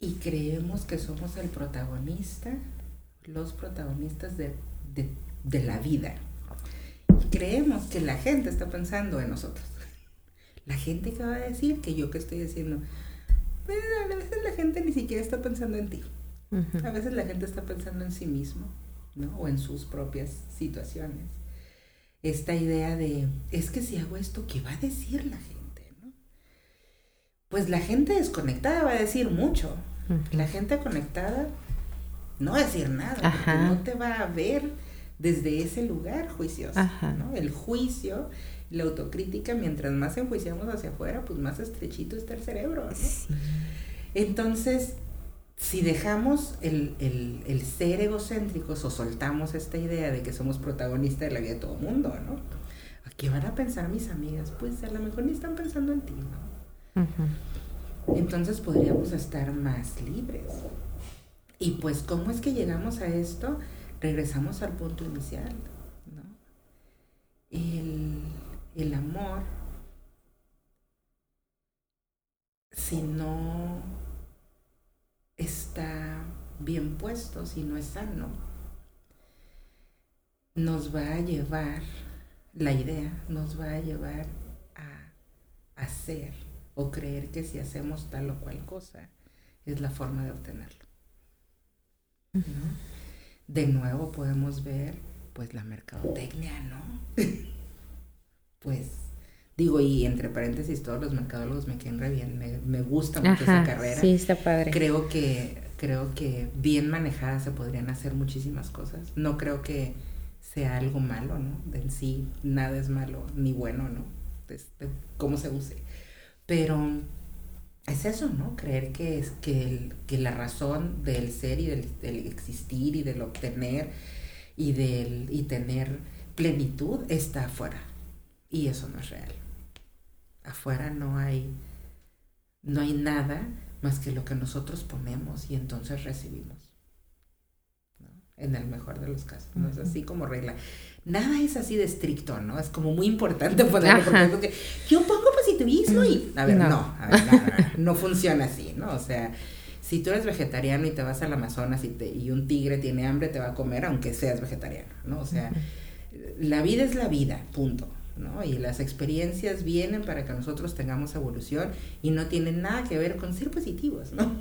y creemos que somos el protagonista, los protagonistas de, la vida. creemos que la gente está pensando en nosotros. La gente que va a decir que yo que estoy haciendo. A veces la gente ni siquiera está pensando en ti. A veces la gente está pensando en sí mismo, ¿no? O en sus propias situaciones. Esta idea de, es que si hago esto, ¿qué va a decir la gente? Pues la gente desconectada va a decir mucho. La gente conectada no va a decir nada, porque no te va a ver desde ese lugar juicioso. ¿no? El juicio, la autocrítica, mientras más enjuiciamos hacia afuera, pues más estrechito está el cerebro. Entonces, si dejamos el, el, ser egocéntricos o soltamos esta idea de que somos protagonistas de la vida de todo el mundo, ¿no? ¿Qué van a pensar mis amigas? Pues a lo mejor ni están pensando en ti, ¿no? Entonces podríamos estar más libres. Y pues, ¿cómo es que llegamos a esto? Regresamos al punto inicial, ¿no? El, el amor, si no está bien puesto, si no es sano, nos va a llevar, la idea nos va a llevar a hacer o creer que si hacemos tal o cual cosa es la forma de obtenerlo. De nuevo podemos ver pues la mercadotecnia, ¿no? pues digo, y entre paréntesis, todos los mercadólogos me quedan re bien, me, gusta mucho esa carrera. Sí, está padre. Creo que, creo que bien manejadas se podrían hacer muchísimas cosas. No creo que sea algo malo, ¿no? De en sí, nada es malo ni bueno, ¿no? De, cómo se use. Pero es eso, ¿no? Creer que, es, que, que la razón del ser y del, existir y del obtener y, del, y tener plenitud está afuera. Y eso no es real. Afuera no hay, no hay nada más que lo que nosotros ponemos y entonces recibimos. en el mejor de los casos, no es así como regla. Nada es así de estricto, ¿no? Es como muy importante ponerlo porque yo pongo y, a ver, no, a ver, no, funciona así, ¿no? O sea, si tú eres vegetariano y te vas al Amazonas y, te, y un tigre tiene hambre, te va a comer aunque seas vegetariano, ¿no? O sea, la vida es la vida, punto. ¿no? Y las experiencias vienen para que nosotros tengamos evolución y no tienen nada que ver con ser positivos, ¿no?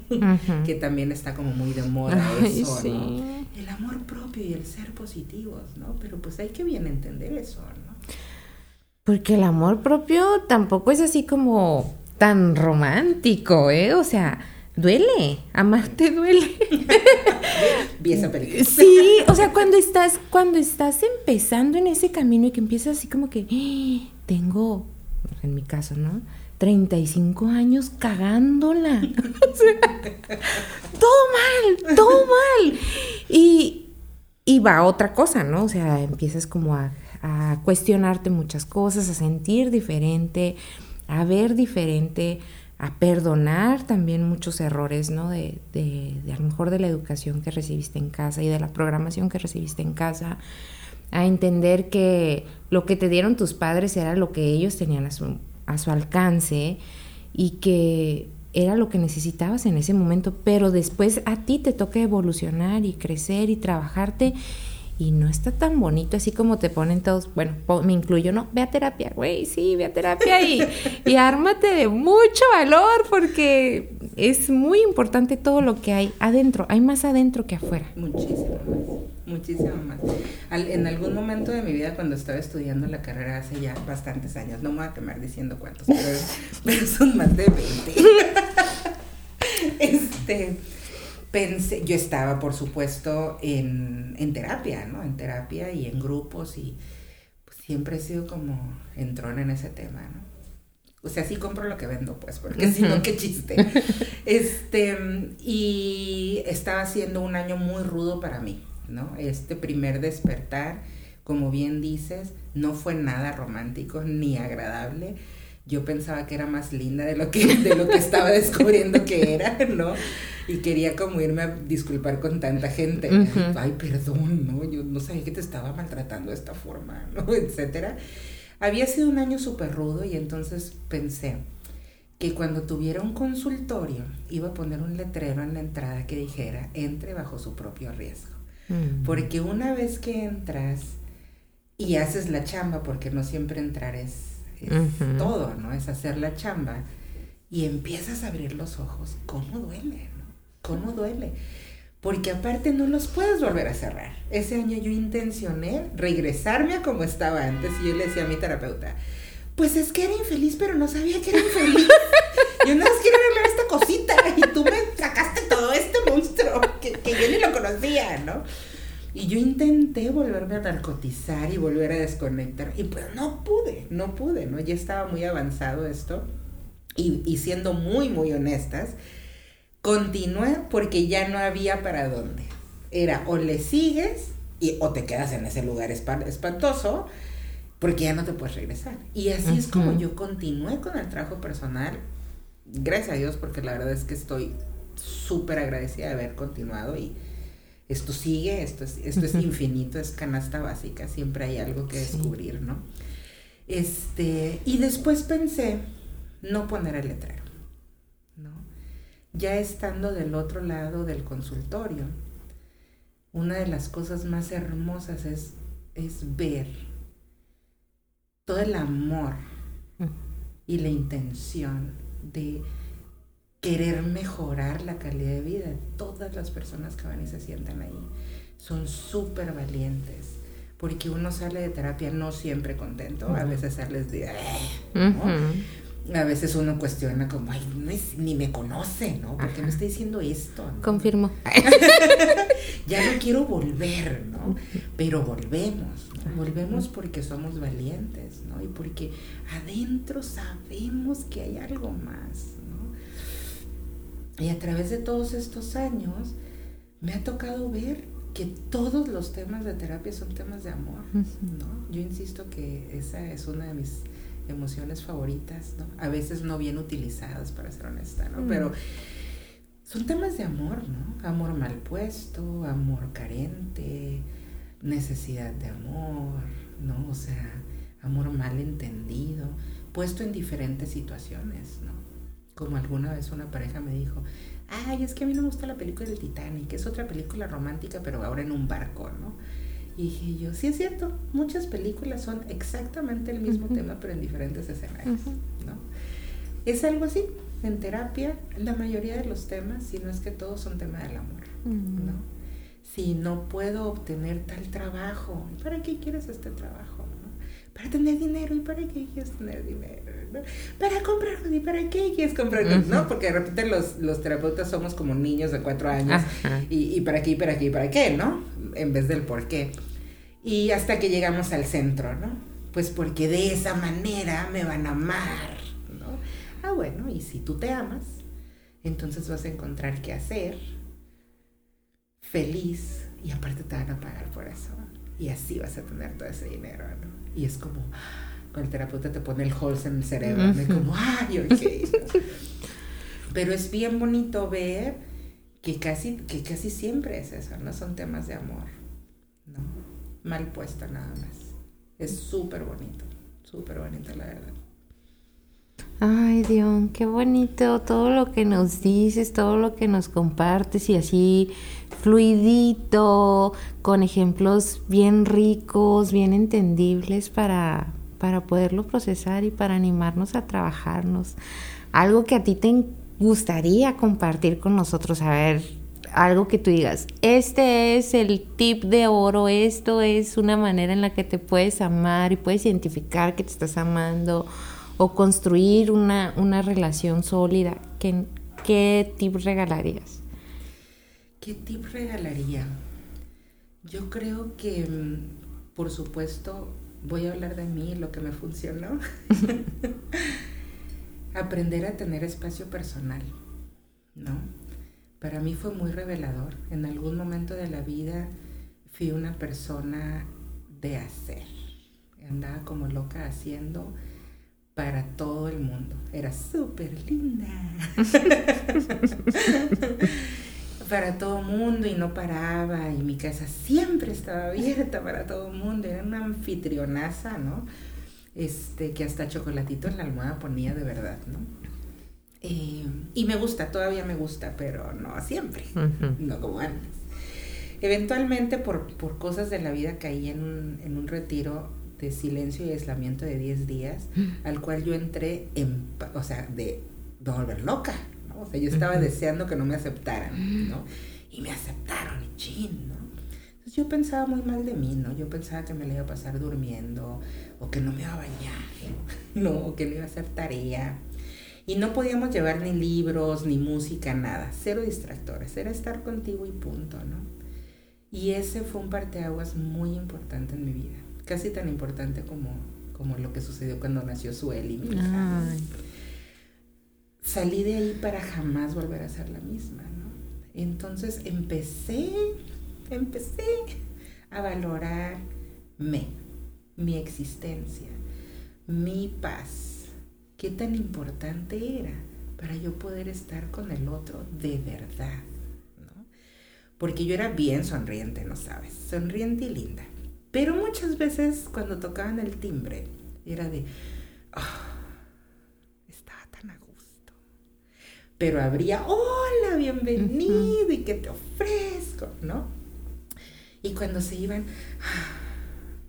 que también está como muy de moda eso, ¿no? El amor propio y el ser positivos, ¿no? Pero pues hay que bien entender eso, ¿no? Porque el amor propio tampoco es así como tan romántico, ¿eh? O sea, duele, amarte duele. Vi esa película. Sí, o sea, cuando estás, cuando estás empezando en ese camino y que empiezas así como que ¡Ah! tengo, en mi caso, ¿no? 35 años cagándola. O sea, todo mal, todo mal. Y, y va otra cosa, ¿no? O sea, empiezas como a, a cuestionarte muchas cosas, a sentir diferente, a ver diferente, a perdonar también muchos errores, ¿no? De, de, a lo mejor de la educación que recibiste en casa y de la programación que recibiste en casa, a entender que lo que te dieron tus padres era lo que ellos tenían a su, a su alcance y que era lo que necesitabas en ese momento, pero después a ti te toca evolucionar y crecer y trabajarte y no está tan bonito así como te ponen todos, bueno, me incluyo, no, ve a terapia, güey, sí, ve a terapia y, y ármate de mucho valor porque es muy importante todo lo que hay adentro, hay más adentro que afuera. Muchísimo más, muchísimo más. en algún momento de mi vida cuando estaba estudiando la carrera hace ya bastantes años, no me voy a quemar diciendo cuántos, pero, pero son más de 20. este pensé, yo estaba por supuesto en, en, terapia, ¿no? En terapia y en grupos y pues, siempre he sido como entrón en ese tema, ¿no? O sea, sí compro lo que vendo, pues, porque si no, qué chiste. Este, y estaba siendo un año muy rudo para mí, ¿no? Este primer despertar, como bien dices, no fue nada romántico ni agradable yo pensaba que era más linda de lo que, de lo que estaba descubriendo que era, ¿no? Y quería como irme a disculpar con tanta gente. Ay, perdón, ¿no? Yo no sabía que te estaba maltratando de esta forma, ¿no? Etcétera. Había sido un año súper rudo y entonces pensé que cuando tuviera un consultorio iba a poner un letrero en la entrada que dijera, entre bajo su propio riesgo. Porque una vez que entras y haces la chamba, porque no siempre entrar es es todo, ¿no? Es hacer la chamba y empiezas a abrir los ojos. ¿Cómo duele, no? ¿Cómo duele? Porque aparte no los puedes volver a cerrar. Ese año yo intencioné regresarme a como estaba antes y yo le decía a mi terapeuta, pues es que era infeliz, pero no sabía que era infeliz. yo nada más quiero arreglar esta cosita y tú me sacaste todo este monstruo que, que yo ni lo conocía, ¿no? Y yo intenté volverme a narcotizar y volver a desconectar. Y pues no pude, no pude, ¿no? Ya estaba muy avanzado esto. Y, y siendo muy, muy honestas, continué porque ya no había para dónde. Era o le sigues y, o te quedas en ese lugar espantoso porque ya no te puedes regresar. Y así es como yo continué con el trabajo personal. Gracias a Dios porque la verdad es que estoy súper agradecida de haber continuado y esto sigue, esto es, esto es infinito, es canasta básica, siempre hay algo que descubrir, ¿no? Este, y después pensé no poner el letrero, ¿no? Ya estando del otro lado del consultorio, una de las cosas más hermosas es, es ver todo el amor y la intención de querer mejorar la calidad de vida de todas las personas que van y se sientan ahí. Son súper valientes, porque uno sale de terapia no siempre contento, a veces sales de... A veces uno cuestiona como, ay, ni me conoce, ¿no? ¿Por qué me está diciendo esto? Confirmo. ya no quiero volver, ¿no? Pero volvemos, Volvemos porque somos valientes, ¿no? Y porque adentro sabemos que hay algo más, y a través de todos estos años me ha tocado ver que todos los temas de terapia son temas de amor, ¿no? Yo insisto que esa es una de mis emociones favoritas, ¿no? A veces no bien utilizadas, para ser honesta, ¿no? Mm. Pero, son temas de amor, ¿no? Amor mal puesto, amor carente, necesidad de amor, ¿no? O sea, amor mal entendido, puesto en diferentes situaciones, ¿no? Como alguna vez una pareja me dijo, ay, es que a mí no me gusta la película del Titanic, es otra película romántica, pero ahora en un barco, ¿no? Y dije yo, sí es cierto, muchas películas son exactamente el mismo tema, pero en diferentes escenarios, ¿no? Es algo así, en terapia, la mayoría de los temas, si no es que todos son tema del amor, ¿no? Si no puedo obtener tal trabajo, ¿para qué quieres este trabajo? Para tener dinero, ¿y para qué quieres tener dinero? Para comprarlo, ¿y para qué quieres comprarlo? ¿No? Porque de repente los, los terapeutas somos como niños de cuatro años, y, y para qué, y para qué, y para qué, ¿no? En vez del por qué. Y hasta que llegamos al centro, ¿no? Pues porque de esa manera me van a amar, ¿no? Ah, bueno, y si tú te amas, entonces vas a encontrar qué hacer, feliz, y aparte te van a pagar por eso. Y así vas a tener todo ese dinero, ¿no? Y es como, el terapeuta te pone el holes en el cerebro, ¿no? como, ay, ok. Pero es bien bonito ver que casi, que casi siempre es eso, ¿no? Son temas de amor, ¿no? mal puesta nada más. Es súper bonito, súper bonito la verdad. Ay, Dios, qué bonito todo lo que nos dices, todo lo que nos compartes y así fluidito, con ejemplos bien ricos, bien entendibles para, para poderlo procesar y para animarnos a trabajarnos. Algo que a ti te gustaría compartir con nosotros, a ver, algo que tú digas, este es el tip de oro, esto es una manera en la que te puedes amar y puedes identificar que te estás amando o construir una, relación sólida, ¿qué, ¿qué tip regalarías? ¿Qué tip regalaría? Yo creo que, mm, por supuesto, voy a hablar de mí, lo que me funcionó. Aprender a tener espacio personal, ¿no? para mí fue muy revelador. En algún momento de la vida fui una persona de hacer. Andaba como loca haciendo para todo el mundo. Era súper linda. para todo mundo y no paraba y mi casa siempre estaba abierta para todo mundo. Era una anfitrionaza, ¿no? Este, que hasta chocolatito en la almohada ponía de verdad, ¿no? Eh, y me gusta, todavía me gusta, pero no siempre, no como antes. Eventualmente, por, por, cosas de la vida, caí en un, en un retiro de silencio y aislamiento de 10 días, al cual yo entré, en, o sea, de, de volver loca, ¿no? O sea, yo estaba deseando que no me aceptaran, ¿no? Y me aceptaron, y chin, ¿no? Entonces yo pensaba muy mal de mí, ¿no? Yo pensaba que me la iba a pasar durmiendo, o que no me iba a bañar, ¿no? O que no iba a hacer tarea, y no podíamos llevar ni libros, ni música, nada. Cero distractores. Era estar contigo y punto, ¿no? Y ese fue un parteaguas muy importante en mi vida. Casi tan importante como, como lo que sucedió cuando nació Sueli, mi hija. Salí de ahí para jamás volver a ser la misma, ¿no? Entonces empecé, empecé a valorarme, mi existencia, mi paz qué tan importante era para yo poder estar con el otro de verdad, ¿no? Porque yo era bien sonriente, ¿no sabes? Sonriente y linda. Pero muchas veces cuando tocaban el timbre, era de, oh, estaba tan a gusto. Pero habría, hola, bienvenido, y qué te ofrezco, ¿no? Y cuando se iban,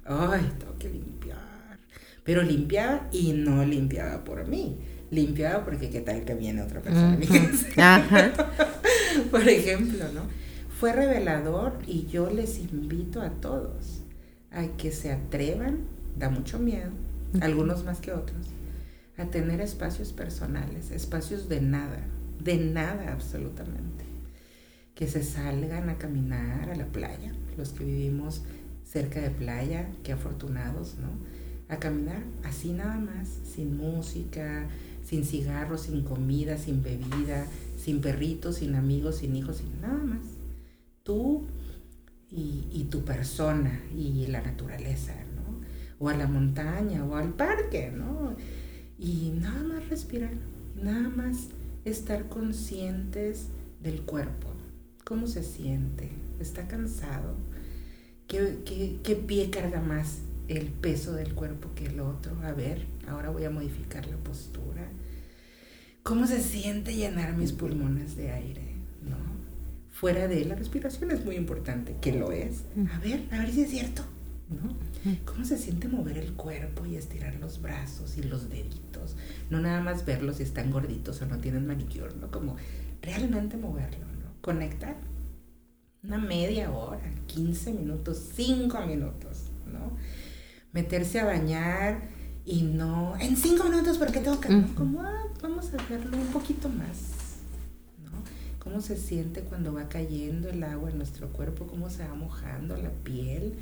ay, tengo que limpiar pero limpiaba y no limpiaba por mí. Limpiaba porque qué tal que viene otra persona a mi casa. por ejemplo, ¿no? Fue revelador y yo les invito a todos a que se atrevan, da mucho miedo, algunos más que otros, a tener espacios personales, espacios de nada, de nada absolutamente. Que se salgan a caminar a la playa, los que vivimos cerca de playa, qué afortunados, ¿no? a caminar así nada más, sin música, sin cigarros, sin comida, sin bebida, sin perritos, sin amigos, sin hijos, sin nada más. Tú y, tu persona y la naturaleza, ¿no? O a la montaña o al parque, ¿no? Y nada más respirar, nada más estar conscientes del cuerpo. ¿Cómo se siente? ¿Está cansado? ¿Qué, qué, qué pie carga más el peso del cuerpo que el otro? A ver, ahora voy a modificar la postura. ¿Cómo se siente llenar mis pulmones de aire? ¿No? Fuera de la respiración es muy importante, que lo es. A ver, a ver si es cierto. ¿No? ¿Cómo se siente mover el cuerpo y estirar los brazos y los deditos? No nada más verlos si están gorditos o no tienen manicure, ¿no? Como realmente moverlo, ¿no? Conectar una media hora, 15 minutos, 5 minutos, ¿no? Meterse a bañar y no, en 5 minutos porque tengo que, Como, ah, vamos a hacerlo un poquito más, ¿no? Cómo se siente cuando va cayendo el agua en nuestro cuerpo, cómo se va mojando la piel,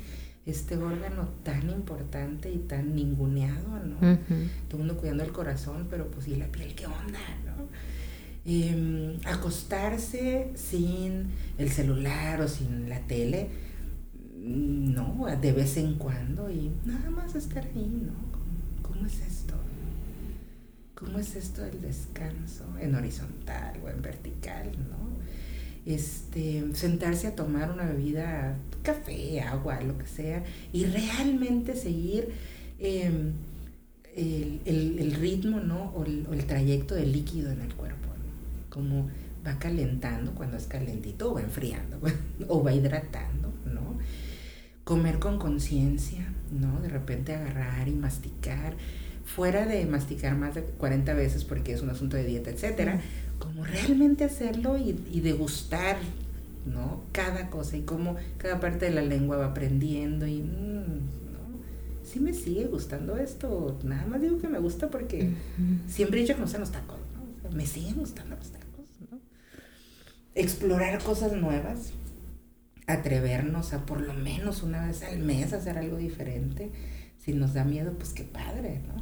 este órgano tan importante y tan ninguneado, ¿no? Todo el mundo cuidando el corazón, pero pues y la piel, ¿qué onda, no? Em, acostarse sin el celular o sin la tele, no, de vez en cuando y nada más estar ahí, ¿no? ¿Cómo, es esto? ¿Cómo es esto del descanso en horizontal o en vertical, no? Este, sentarse a tomar una bebida, café, agua, lo que sea, y realmente seguir em, el, ritmo, ¿no? O el, trayecto del líquido en el cuerpo como va calentando cuando es calentito o va enfriando o va hidratando, ¿no? Comer con conciencia, ¿no? De repente agarrar y masticar, fuera de masticar más de 40 veces porque es un asunto de dieta, etcétera, como realmente hacerlo y, y degustar, ¿no? Cada cosa y cómo cada parte de la lengua va aprendiendo y, mm, ¿no? Sí me sigue gustando esto, nada más digo que me gusta porque siempre he dicho que no se los tacos, ¿no? me siguen gustando los tacos explorar cosas nuevas, atrevernos a por lo menos una vez al mes hacer algo diferente. Si nos da miedo, pues qué padre, ¿no?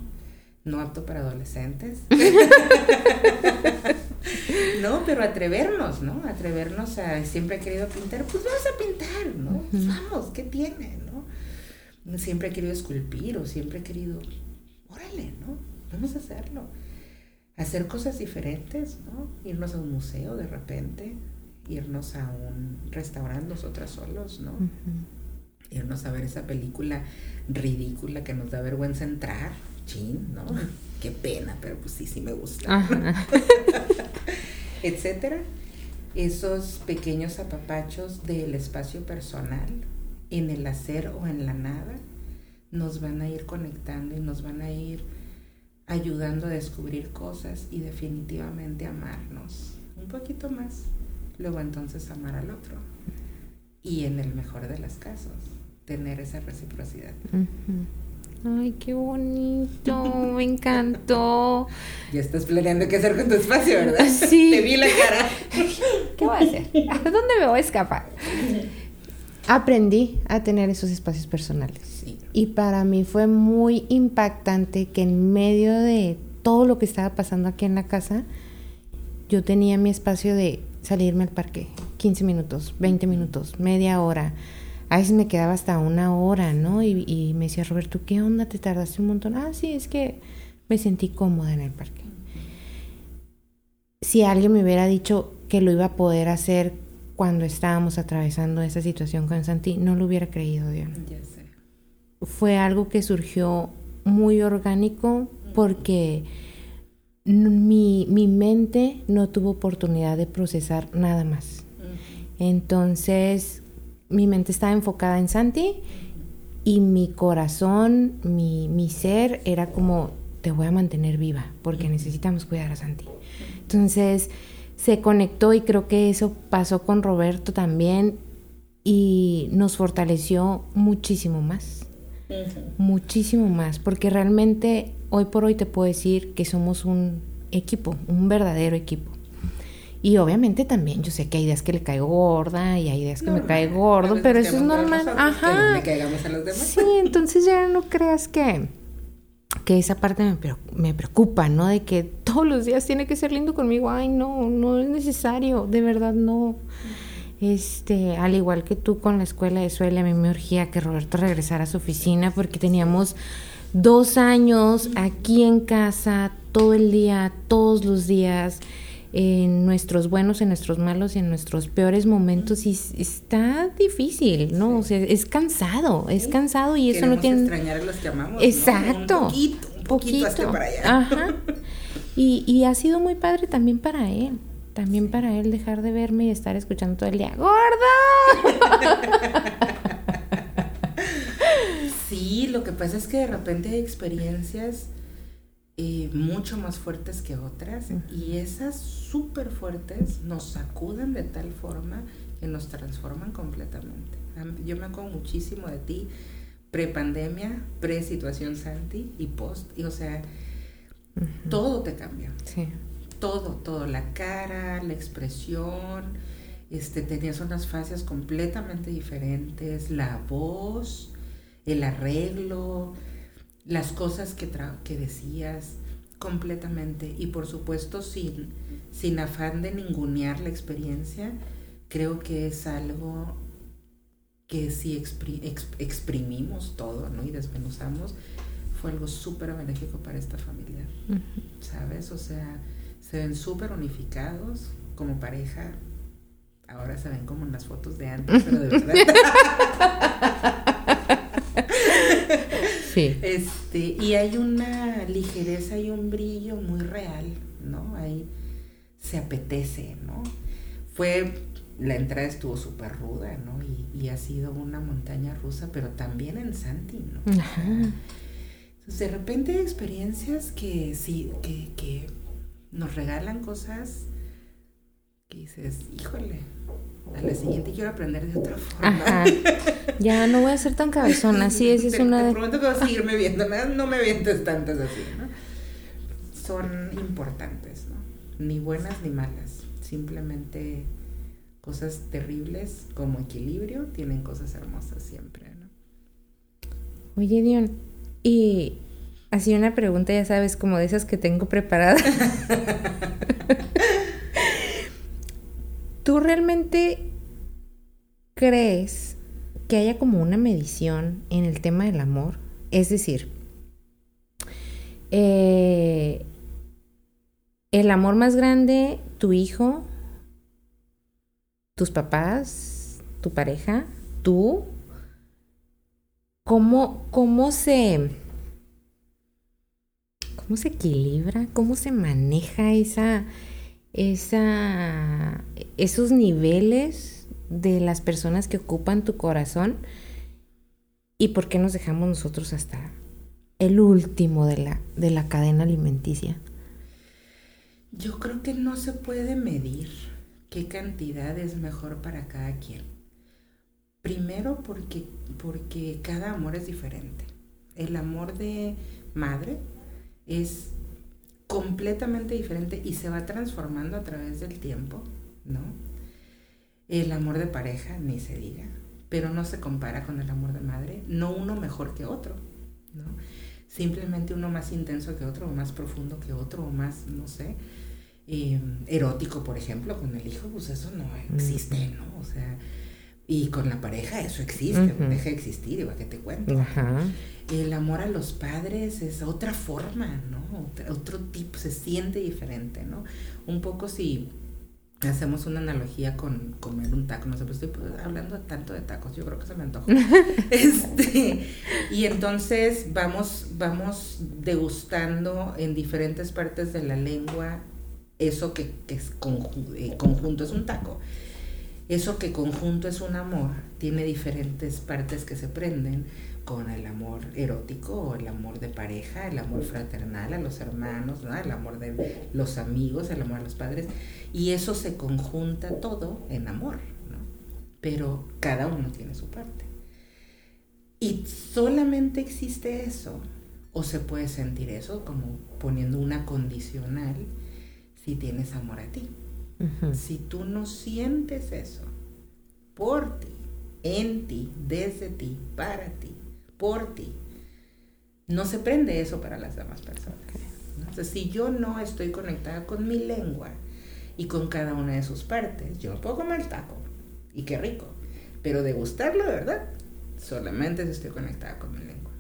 No apto para adolescentes. no, pero atrevernos, ¿no? Atrevernos a, siempre he querido pintar, pues vamos a pintar, ¿no? Vamos, ¿qué tiene, no? Siempre he querido esculpir o siempre he querido, órale, ¿no? Vamos a hacerlo hacer cosas diferentes, ¿no? Irnos a un museo de repente, irnos a un restaurante nosotras solos, ¿no? Irnos a ver esa película ridícula que nos da vergüenza entrar, chin, ¿no? Qué pena, pero pues sí, sí me gusta. Etcétera. Esos pequeños apapachos del espacio personal, en el hacer o en la nada, nos van a ir conectando y nos van a ir ayudando a descubrir cosas y definitivamente amarnos un poquito más. Luego entonces amar al otro. Y en el mejor de los casos, tener esa reciprocidad. Ay, qué bonito, me encantó. Ya estás planeando qué hacer con tu espacio, ¿verdad? Sí. Te vi la cara. ¿Qué voy a hacer? ¿A dónde me voy a escapar? Aprendí a tener esos espacios personales. Y para mí fue muy impactante que en medio de todo lo que estaba pasando aquí en la casa, yo tenía mi espacio de salirme al parque, 15 minutos, 20 minutos, media hora. A veces me quedaba hasta una hora, ¿no? Y, y me decía, Roberto, ¿qué onda? ¿Te tardaste un montón? Ah, sí, es que me sentí cómoda en el parque. Si alguien me hubiera dicho que lo iba a poder hacer cuando estábamos atravesando esa situación con Santi, no lo hubiera creído, Dios fue algo que surgió muy orgánico porque mi, mente no tuvo oportunidad de procesar nada más. Entonces, mi mente estaba enfocada en Santi y mi corazón, mi, mi ser era como, te voy a mantener viva porque necesitamos cuidar a Santi. Entonces, se conectó y creo que eso pasó con Roberto también y nos fortaleció muchísimo más muchísimo más, porque realmente hoy por hoy te puedo decir que somos un equipo, un verdadero equipo. Y obviamente también yo sé que hay días que le caigo gorda y hay días que me cae gordo, pero eso es normal. Ajá. Sí, entonces ya no creas que, que esa parte me, me preocupa, ¿no? De que todos los días tiene que ser lindo conmigo. Ay, no, no es necesario, de verdad no. Este, al igual que tú con la escuela de Suele, a mí me urgía que Roberto regresara a su oficina porque teníamos dos años aquí en casa, todo el día, todos los días. En nuestros buenos, en nuestros malos y en nuestros peores momentos y está difícil, ¿no? O sea, es cansado, es cansado y eso no tiene... extrañar a los que amamos. Exacto. Un poquito, un poquito, hasta para allá. Ajá. Y, y ha sido muy padre también para él. También para él dejar de verme y estar escuchando todo el día, ¡Gorda! sí, lo que pasa es que de repente hay experiencias eh, mucho más fuertes que otras y esas súper fuertes nos sacuden de tal forma que nos transforman completamente. Yo me acuerdo muchísimo de ti pre-pandemia, pre-situación Santi y post, y o sea, todo te cambia. Sí todo, todo, la cara, la expresión, este, tenías unas fases completamente diferentes, la voz, el arreglo, las cosas que, que decías completamente y por supuesto sin, sin afán de ningunear la experiencia, creo que es algo que si exprimimos todo ¿no? y desmenuzamos, fue algo súper benéfico para esta familia, ¿sabes? O sea, se ven súper unificados como pareja. Ahora se ven como en las fotos de antes, pero de verdad. sí. Este, y hay una ligereza y un brillo muy real, ¿no? Ahí se apetece, ¿no? Fue, la entrada estuvo súper ruda, ¿no? Y, ha sido una montaña rusa, pero también en Santi, ¿no? Entonces, de repente hay experiencias que sí, que, que nos regalan cosas que dices, híjole, a la siguiente quiero aprender de otra forma. Ya no voy a ser tan cabezona, sí, esa es una de... Te prometo que vas a seguirme viendo, no me vientes tantas así, ¿no? Son importantes, ¿no? Ni buenas ni malas, simplemente cosas terribles como equilibrio tienen cosas hermosas siempre, ¿no? Oye, Dion, y Así una pregunta, ya sabes, como de esas que tengo preparadas. ¿Tú realmente crees que haya como una medición en el tema del amor? Es decir, eh, el amor más grande, tu hijo, tus papás, tu pareja, tú, ¿cómo, cómo se ¿Cómo se equilibra? ¿Cómo se maneja esa, esa, esos niveles de las personas que ocupan tu corazón? ¿Y por qué nos dejamos nosotros hasta el último de la, de la cadena alimenticia? Yo creo que no se puede medir qué cantidad es mejor para cada quien. Primero porque, porque cada amor es diferente. El amor de madre es completamente diferente y se va transformando a través del tiempo, ¿no? El amor de pareja, ni se diga, pero no se compara con el amor de madre, no uno mejor que otro, ¿no? Simplemente uno más intenso que otro, o más profundo que otro, o más, no sé, eh, erótico, por ejemplo, con el hijo, pues eso no existe, ¿no? O sea, y con la pareja eso existe, deja de existir, igual que te cuento. El amor a los padres es otra forma, ¿no? Otro, tipo, se siente diferente, ¿no? Un poco si hacemos una analogía con comer un taco, no sé, pues estoy hablando tanto de tacos, yo creo que se me antoja. este, y entonces vamos, vamos degustando en diferentes partes de la lengua eso que, es eh, conjunto es un taco. Eso que conjunto es un amor, tiene diferentes partes que se prenden con el amor erótico el amor de pareja, el amor fraternal a los hermanos, el amor de los amigos, el amor a los padres, y eso se conjunta todo en amor, ¿no? pero cada uno tiene su parte. Y solamente existe eso, o se puede sentir eso como poniendo una condicional si tienes amor a ti. Si tú no sientes eso por ti, en ti, desde ti, para ti, por ti, no se prende eso para las demás personas. Entonces, si yo no estoy conectada con mi lengua y con cada una de sus partes, yo puedo comer taco y qué rico, pero de gustarlo de verdad, solamente si estoy conectada con mi lengua.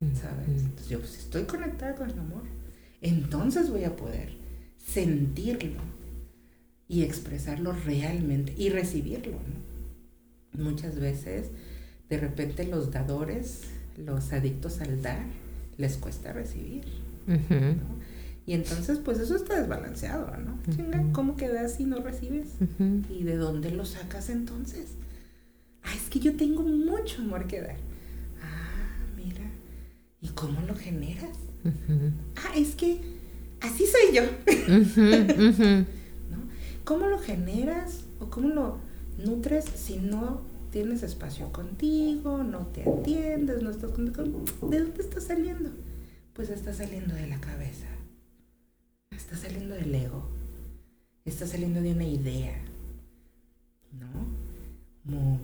¿Sabes? Entonces, yo, si estoy conectada con el amor, entonces voy a poder sentirlo y expresarlo realmente y recibirlo. Muchas veces, de repente los dadores, los adictos al dar, les cuesta recibir. Y entonces, pues eso está desbalanceado, ¿no? ¿cómo quedas si no recibes? ¿Y de dónde lo sacas entonces? Ah, es que yo tengo mucho amor que dar. Ah, mira. ¿Y cómo lo generas? Ah, es que así soy yo. ¿No? ¿Cómo lo generas o cómo lo nutres si no tienes espacio contigo, no te atiendes, no estás contigo? ¿De dónde está saliendo? Pues está saliendo de la cabeza está saliendo del ego, está saliendo de una idea, ¿no? Como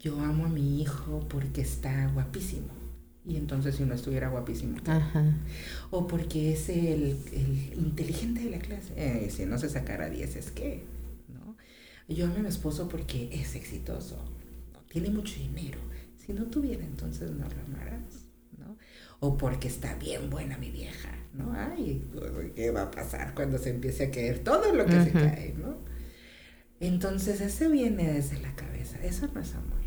yo amo a mi hijo porque está guapísimo. Y entonces si no estuviera guapísimo. O porque es el, inteligente de la clase. Eh, si no se sacara 10 es que, ¿no? Yo amo a mi esposo porque es exitoso, tiene mucho dinero. Si no tuviera, entonces no lo amarás, ¿no? O porque está bien buena mi vieja. ¿no? Ay, ¿qué va a pasar cuando se empiece a caer todo lo que se cae, ¿no? Entonces, ese viene desde la cabeza. Eso no es amor.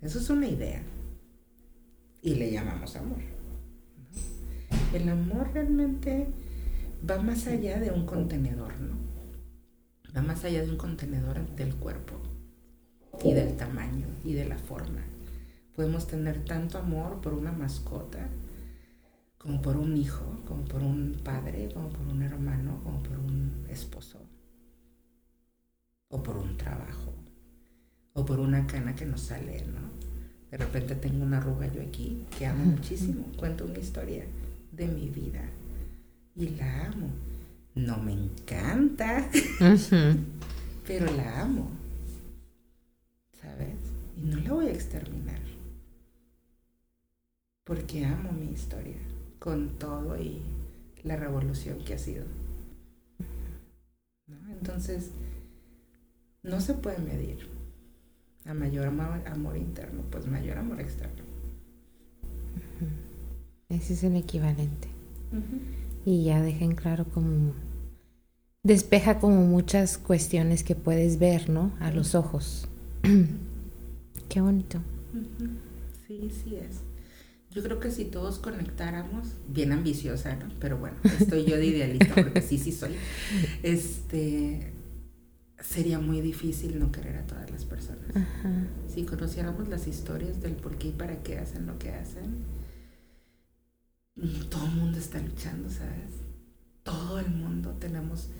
Eso es una idea. Y le llamamos amor. El amor realmente va más allá de un contenedor, ¿no? Va más allá de un contenedor del cuerpo y del tamaño y de la forma. Podemos tener tanto amor por una mascota como por un hijo, como por un padre, como por un hermano, como por un esposo, o por un trabajo, o por una cana que nos sale, ¿no? De repente tengo una arruga yo aquí que amo muchísimo, cuento una historia de mi vida y la amo. No me encanta, pero la amo, ¿sabes? Y no la voy a exterminar, porque amo mi historia con todo y la revolución que ha sido. Entonces, no se puede medir. A mayor amor, interno, pues mayor amor externo. Ese es el equivalente. Y ya dejen claro como despeja como muchas cuestiones que puedes ver, ¿no? A los ojos. Qué bonito. Sí, sí es. Yo creo que si todos conectáramos, bien ambiciosa, ¿no? Pero bueno, estoy yo de idealista porque sí, sí soy. Este sería muy difícil no querer a todas las personas. Si conociéramos las historias del por qué y para qué hacen lo que hacen, todo el mundo está luchando, ¿sabes? Todo el mundo tenemos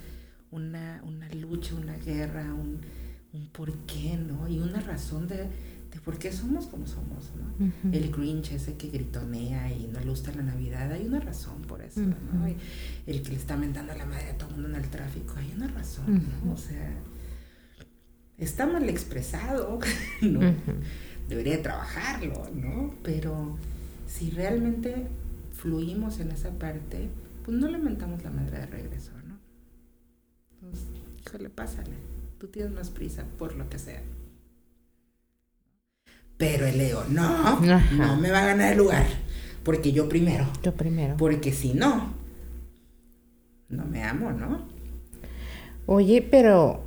una, una lucha, una guerra, un, un por qué, ¿no? Y una razón de de por qué somos como somos, ¿no? El Grinch ese que gritonea y no le gusta la Navidad, hay una razón por eso, ¿no? el que le está mentando a la madre a todo el mundo en el tráfico, hay una razón, ¿no? O sea, está mal expresado, ¿no? Debería trabajarlo, ¿no? Pero si realmente fluimos en esa parte, pues no lamentamos la madre de regreso, ¿no? Entonces, híjole, pásale, tú tienes más prisa por lo que sea. Pero el Leo, no, no me va a ganar el lugar. Porque yo primero. Yo primero. Porque si no, no me amo, ¿no? Oye, pero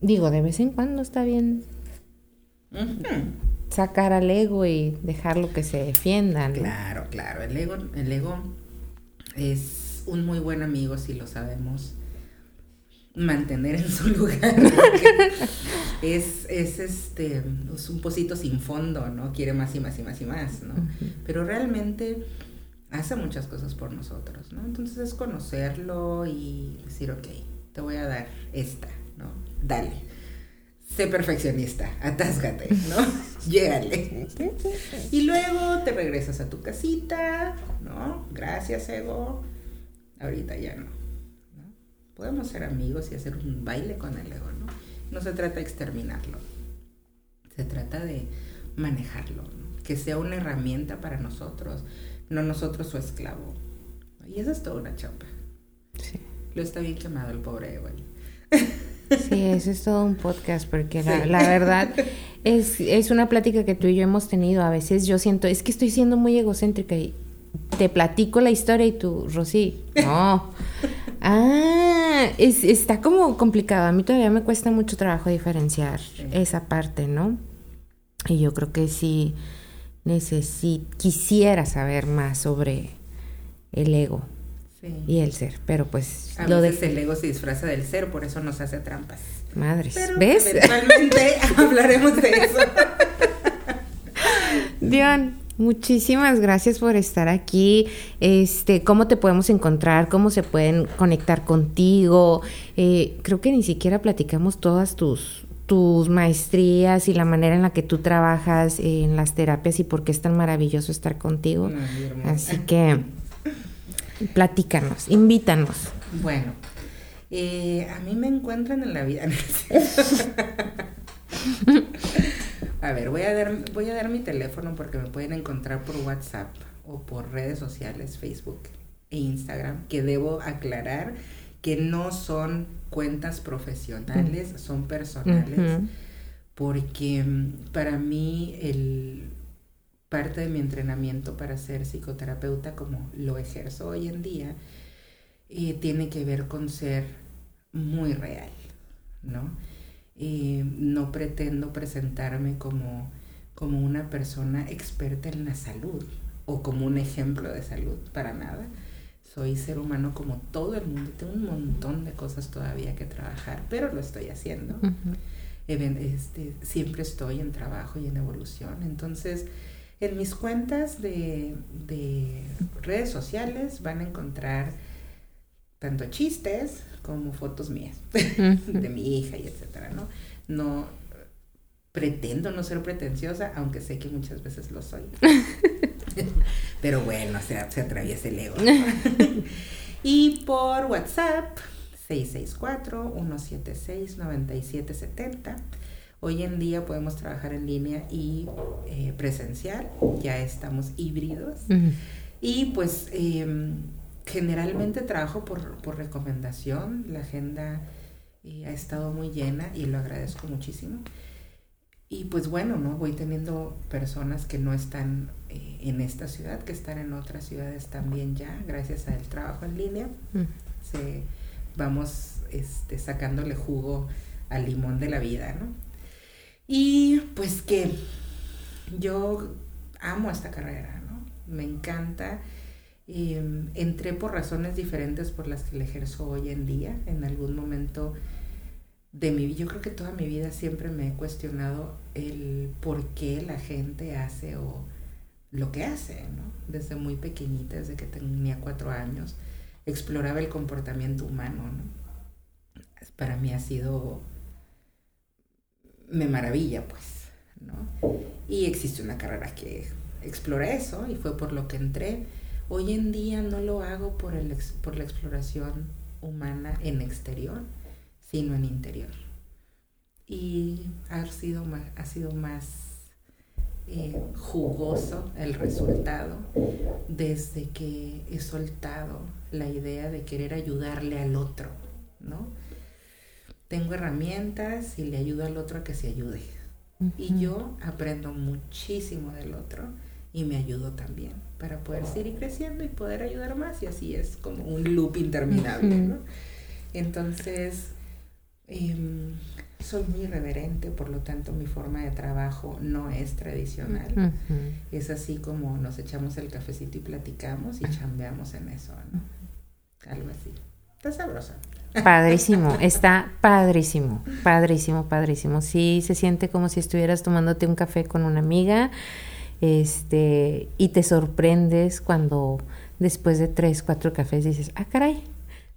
digo, de vez en cuando está bien sacar al ego y dejarlo que se defienda. Claro, claro. El ego, el ego es un muy buen amigo si lo sabemos mantener en su lugar. es, es este, es un pocito sin fondo, ¿no? Quiere más y más y más y más, ¿no? Pero realmente hace muchas cosas por nosotros, ¿no? Entonces es conocerlo y decir, ok, te voy a dar esta, ¿no? Dale. Sé perfeccionista, atásgate, ¿no? Llégale. Y luego te regresas a tu casita, ¿no? Gracias, ego. Ahorita ya no podemos ser amigos y hacer un baile con el ego, ¿no? No se trata de exterminarlo, se trata de manejarlo, que sea una herramienta para nosotros, no nosotros su esclavo. Y eso es toda una chapa. Sí. Lo está bien quemado el pobre ego. Sí, eso es todo un podcast, porque la, la, verdad es, es una plática que tú y yo hemos tenido. A veces yo siento, es que estoy siendo muy egocéntrica y te platico la historia y tú, Rosy, no. Ah, es, está como complicado. A mí todavía me cuesta mucho trabajo diferenciar esa parte, ¿no? Y yo creo que sí necesito, quisiera saber más sobre el ego y el ser, pero pues a lo veces el ego se disfraza del ser, por eso nos hace trampas. Madres, ¿ves? Eventualmente hablaremos de eso. Dion, muchísimas gracias por estar aquí. Este, ¿cómo te podemos encontrar? ¿Cómo se pueden conectar contigo? Eh, creo que ni siquiera platicamos todas tus tus maestrías y la manera en la que tú trabajas en las terapias y por qué es tan maravilloso estar contigo. Así que platícanos, invítanos. Bueno, eh, a mí me encuentran en la vida. a ver, voy a, dar, voy a dar mi teléfono porque me pueden encontrar por WhatsApp o por redes sociales, Facebook e Instagram, que debo aclarar que no son cuentas profesionales, son personales, porque mm, para mí el parte de mi entrenamiento para ser psicoterapeuta, como lo ejerzo hoy en día, eh, tiene que ver con ser muy real, ¿no? Eh, no pretendo presentarme como, como una persona experta en la salud o como un ejemplo de salud, para nada soy ser humano como todo el mundo. Tengo un montón de cosas todavía que trabajar, pero lo estoy haciendo. este, siempre estoy en trabajo y en evolución. Entonces, en mis cuentas de, redes sociales van a encontrar tanto chistes como fotos mías, de mi hija y etcétera, ¿no? No pretendo no ser pretenciosa, aunque sé que muchas veces lo soy. Pero bueno, se, se atraviesa el ego. y por WhatsApp, 664-176-9770. Hoy en día podemos trabajar en línea y eh, presencial, ya estamos híbridos. Y pues em, generalmente trabajo por, por, recomendación, la agenda eh, ha estado muy llena y lo agradezco muchísimo. Y pues bueno, ¿no? Voy teniendo personas que no están eh, en esta ciudad, que están en otras ciudades también ya, gracias al trabajo en línea. Mm. Se, vamos este, sacándole jugo al limón de la vida, ¿no? Y pues que yo amo esta carrera, ¿no? Me encanta. Em, entré por razones diferentes por las que la ejerzo hoy en día. En algún momento de mi vida, yo creo que toda mi vida siempre me he cuestionado el por qué la gente hace o lo que hace, ¿no? Desde muy pequeñita, desde que tenía cuatro años, exploraba el comportamiento humano, ¿no? Para mí ha sido, me maravilla, pues, ¿no? Y existe una carrera que explora eso y fue por lo que entré. Hoy en día no lo hago por, el, por la exploración humana en exterior, sino en interior. Y ha sido más, ha sido más eh, jugoso el resultado desde que he soltado la idea de querer ayudarle al otro, ¿no? Tengo herramientas y le ayudo al otro a que se ayude. Y yo aprendo muchísimo del otro y me ayudo también para poder seguir creciendo y poder ayudar más y así es como un loop interminable, ¿no? Entonces, Em, soy muy irreverente, por lo tanto mi forma de trabajo no es tradicional. Es así como nos echamos el cafecito y platicamos y chambeamos en eso, Algo así. Está sabroso. Padrísimo, está padrísimo, padrísimo, padrísimo. Sí, se siente como si estuvieras tomándote un café con una amiga, este, y te sorprendes cuando después de tres, cuatro cafés dices, ah, caray,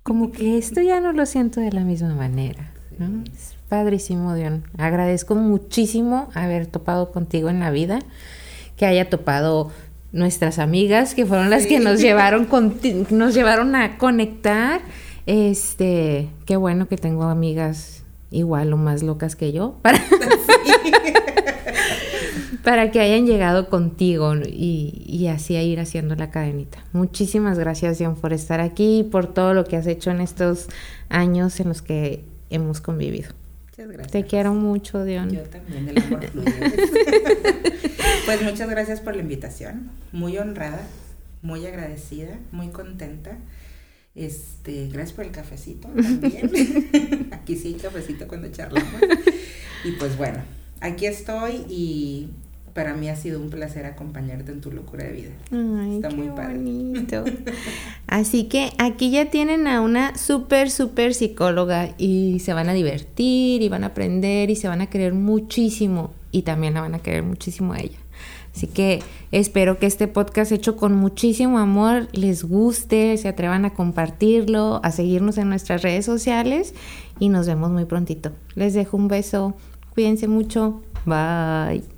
como que esto ya no lo siento de la misma manera. Es padrísimo, Dion. Agradezco muchísimo haber topado contigo en la vida, que haya topado nuestras amigas, que fueron las que nos llevaron, nos llevaron a conectar. Este, qué bueno que tengo amigas igual o más locas que yo para, para que hayan llegado contigo y, y, así a ir haciendo la cadenita. Muchísimas gracias, Dion, por estar aquí y por todo lo que has hecho en estos años en los que hemos convivido. Muchas gracias. Te quiero mucho, Dion. Yo también, el amor fluye. pues muchas gracias por la invitación. Muy honrada, muy agradecida, muy contenta. Este, gracias por el cafecito también. aquí sí hay cafecito cuando charlamos. Y pues bueno, aquí estoy y para mí ha sido un placer acompañarte en tu locura de vida. Ay, Está muy bonito. Así que aquí ya tienen a una súper, súper psicóloga y se van a divertir y van a aprender y se van a querer muchísimo y también la van a querer muchísimo a ella. Así que espero que este podcast hecho con muchísimo amor les guste, se atrevan a compartirlo, a seguirnos en nuestras redes sociales y nos vemos muy prontito. Les dejo un beso. Cuídense mucho. Bye.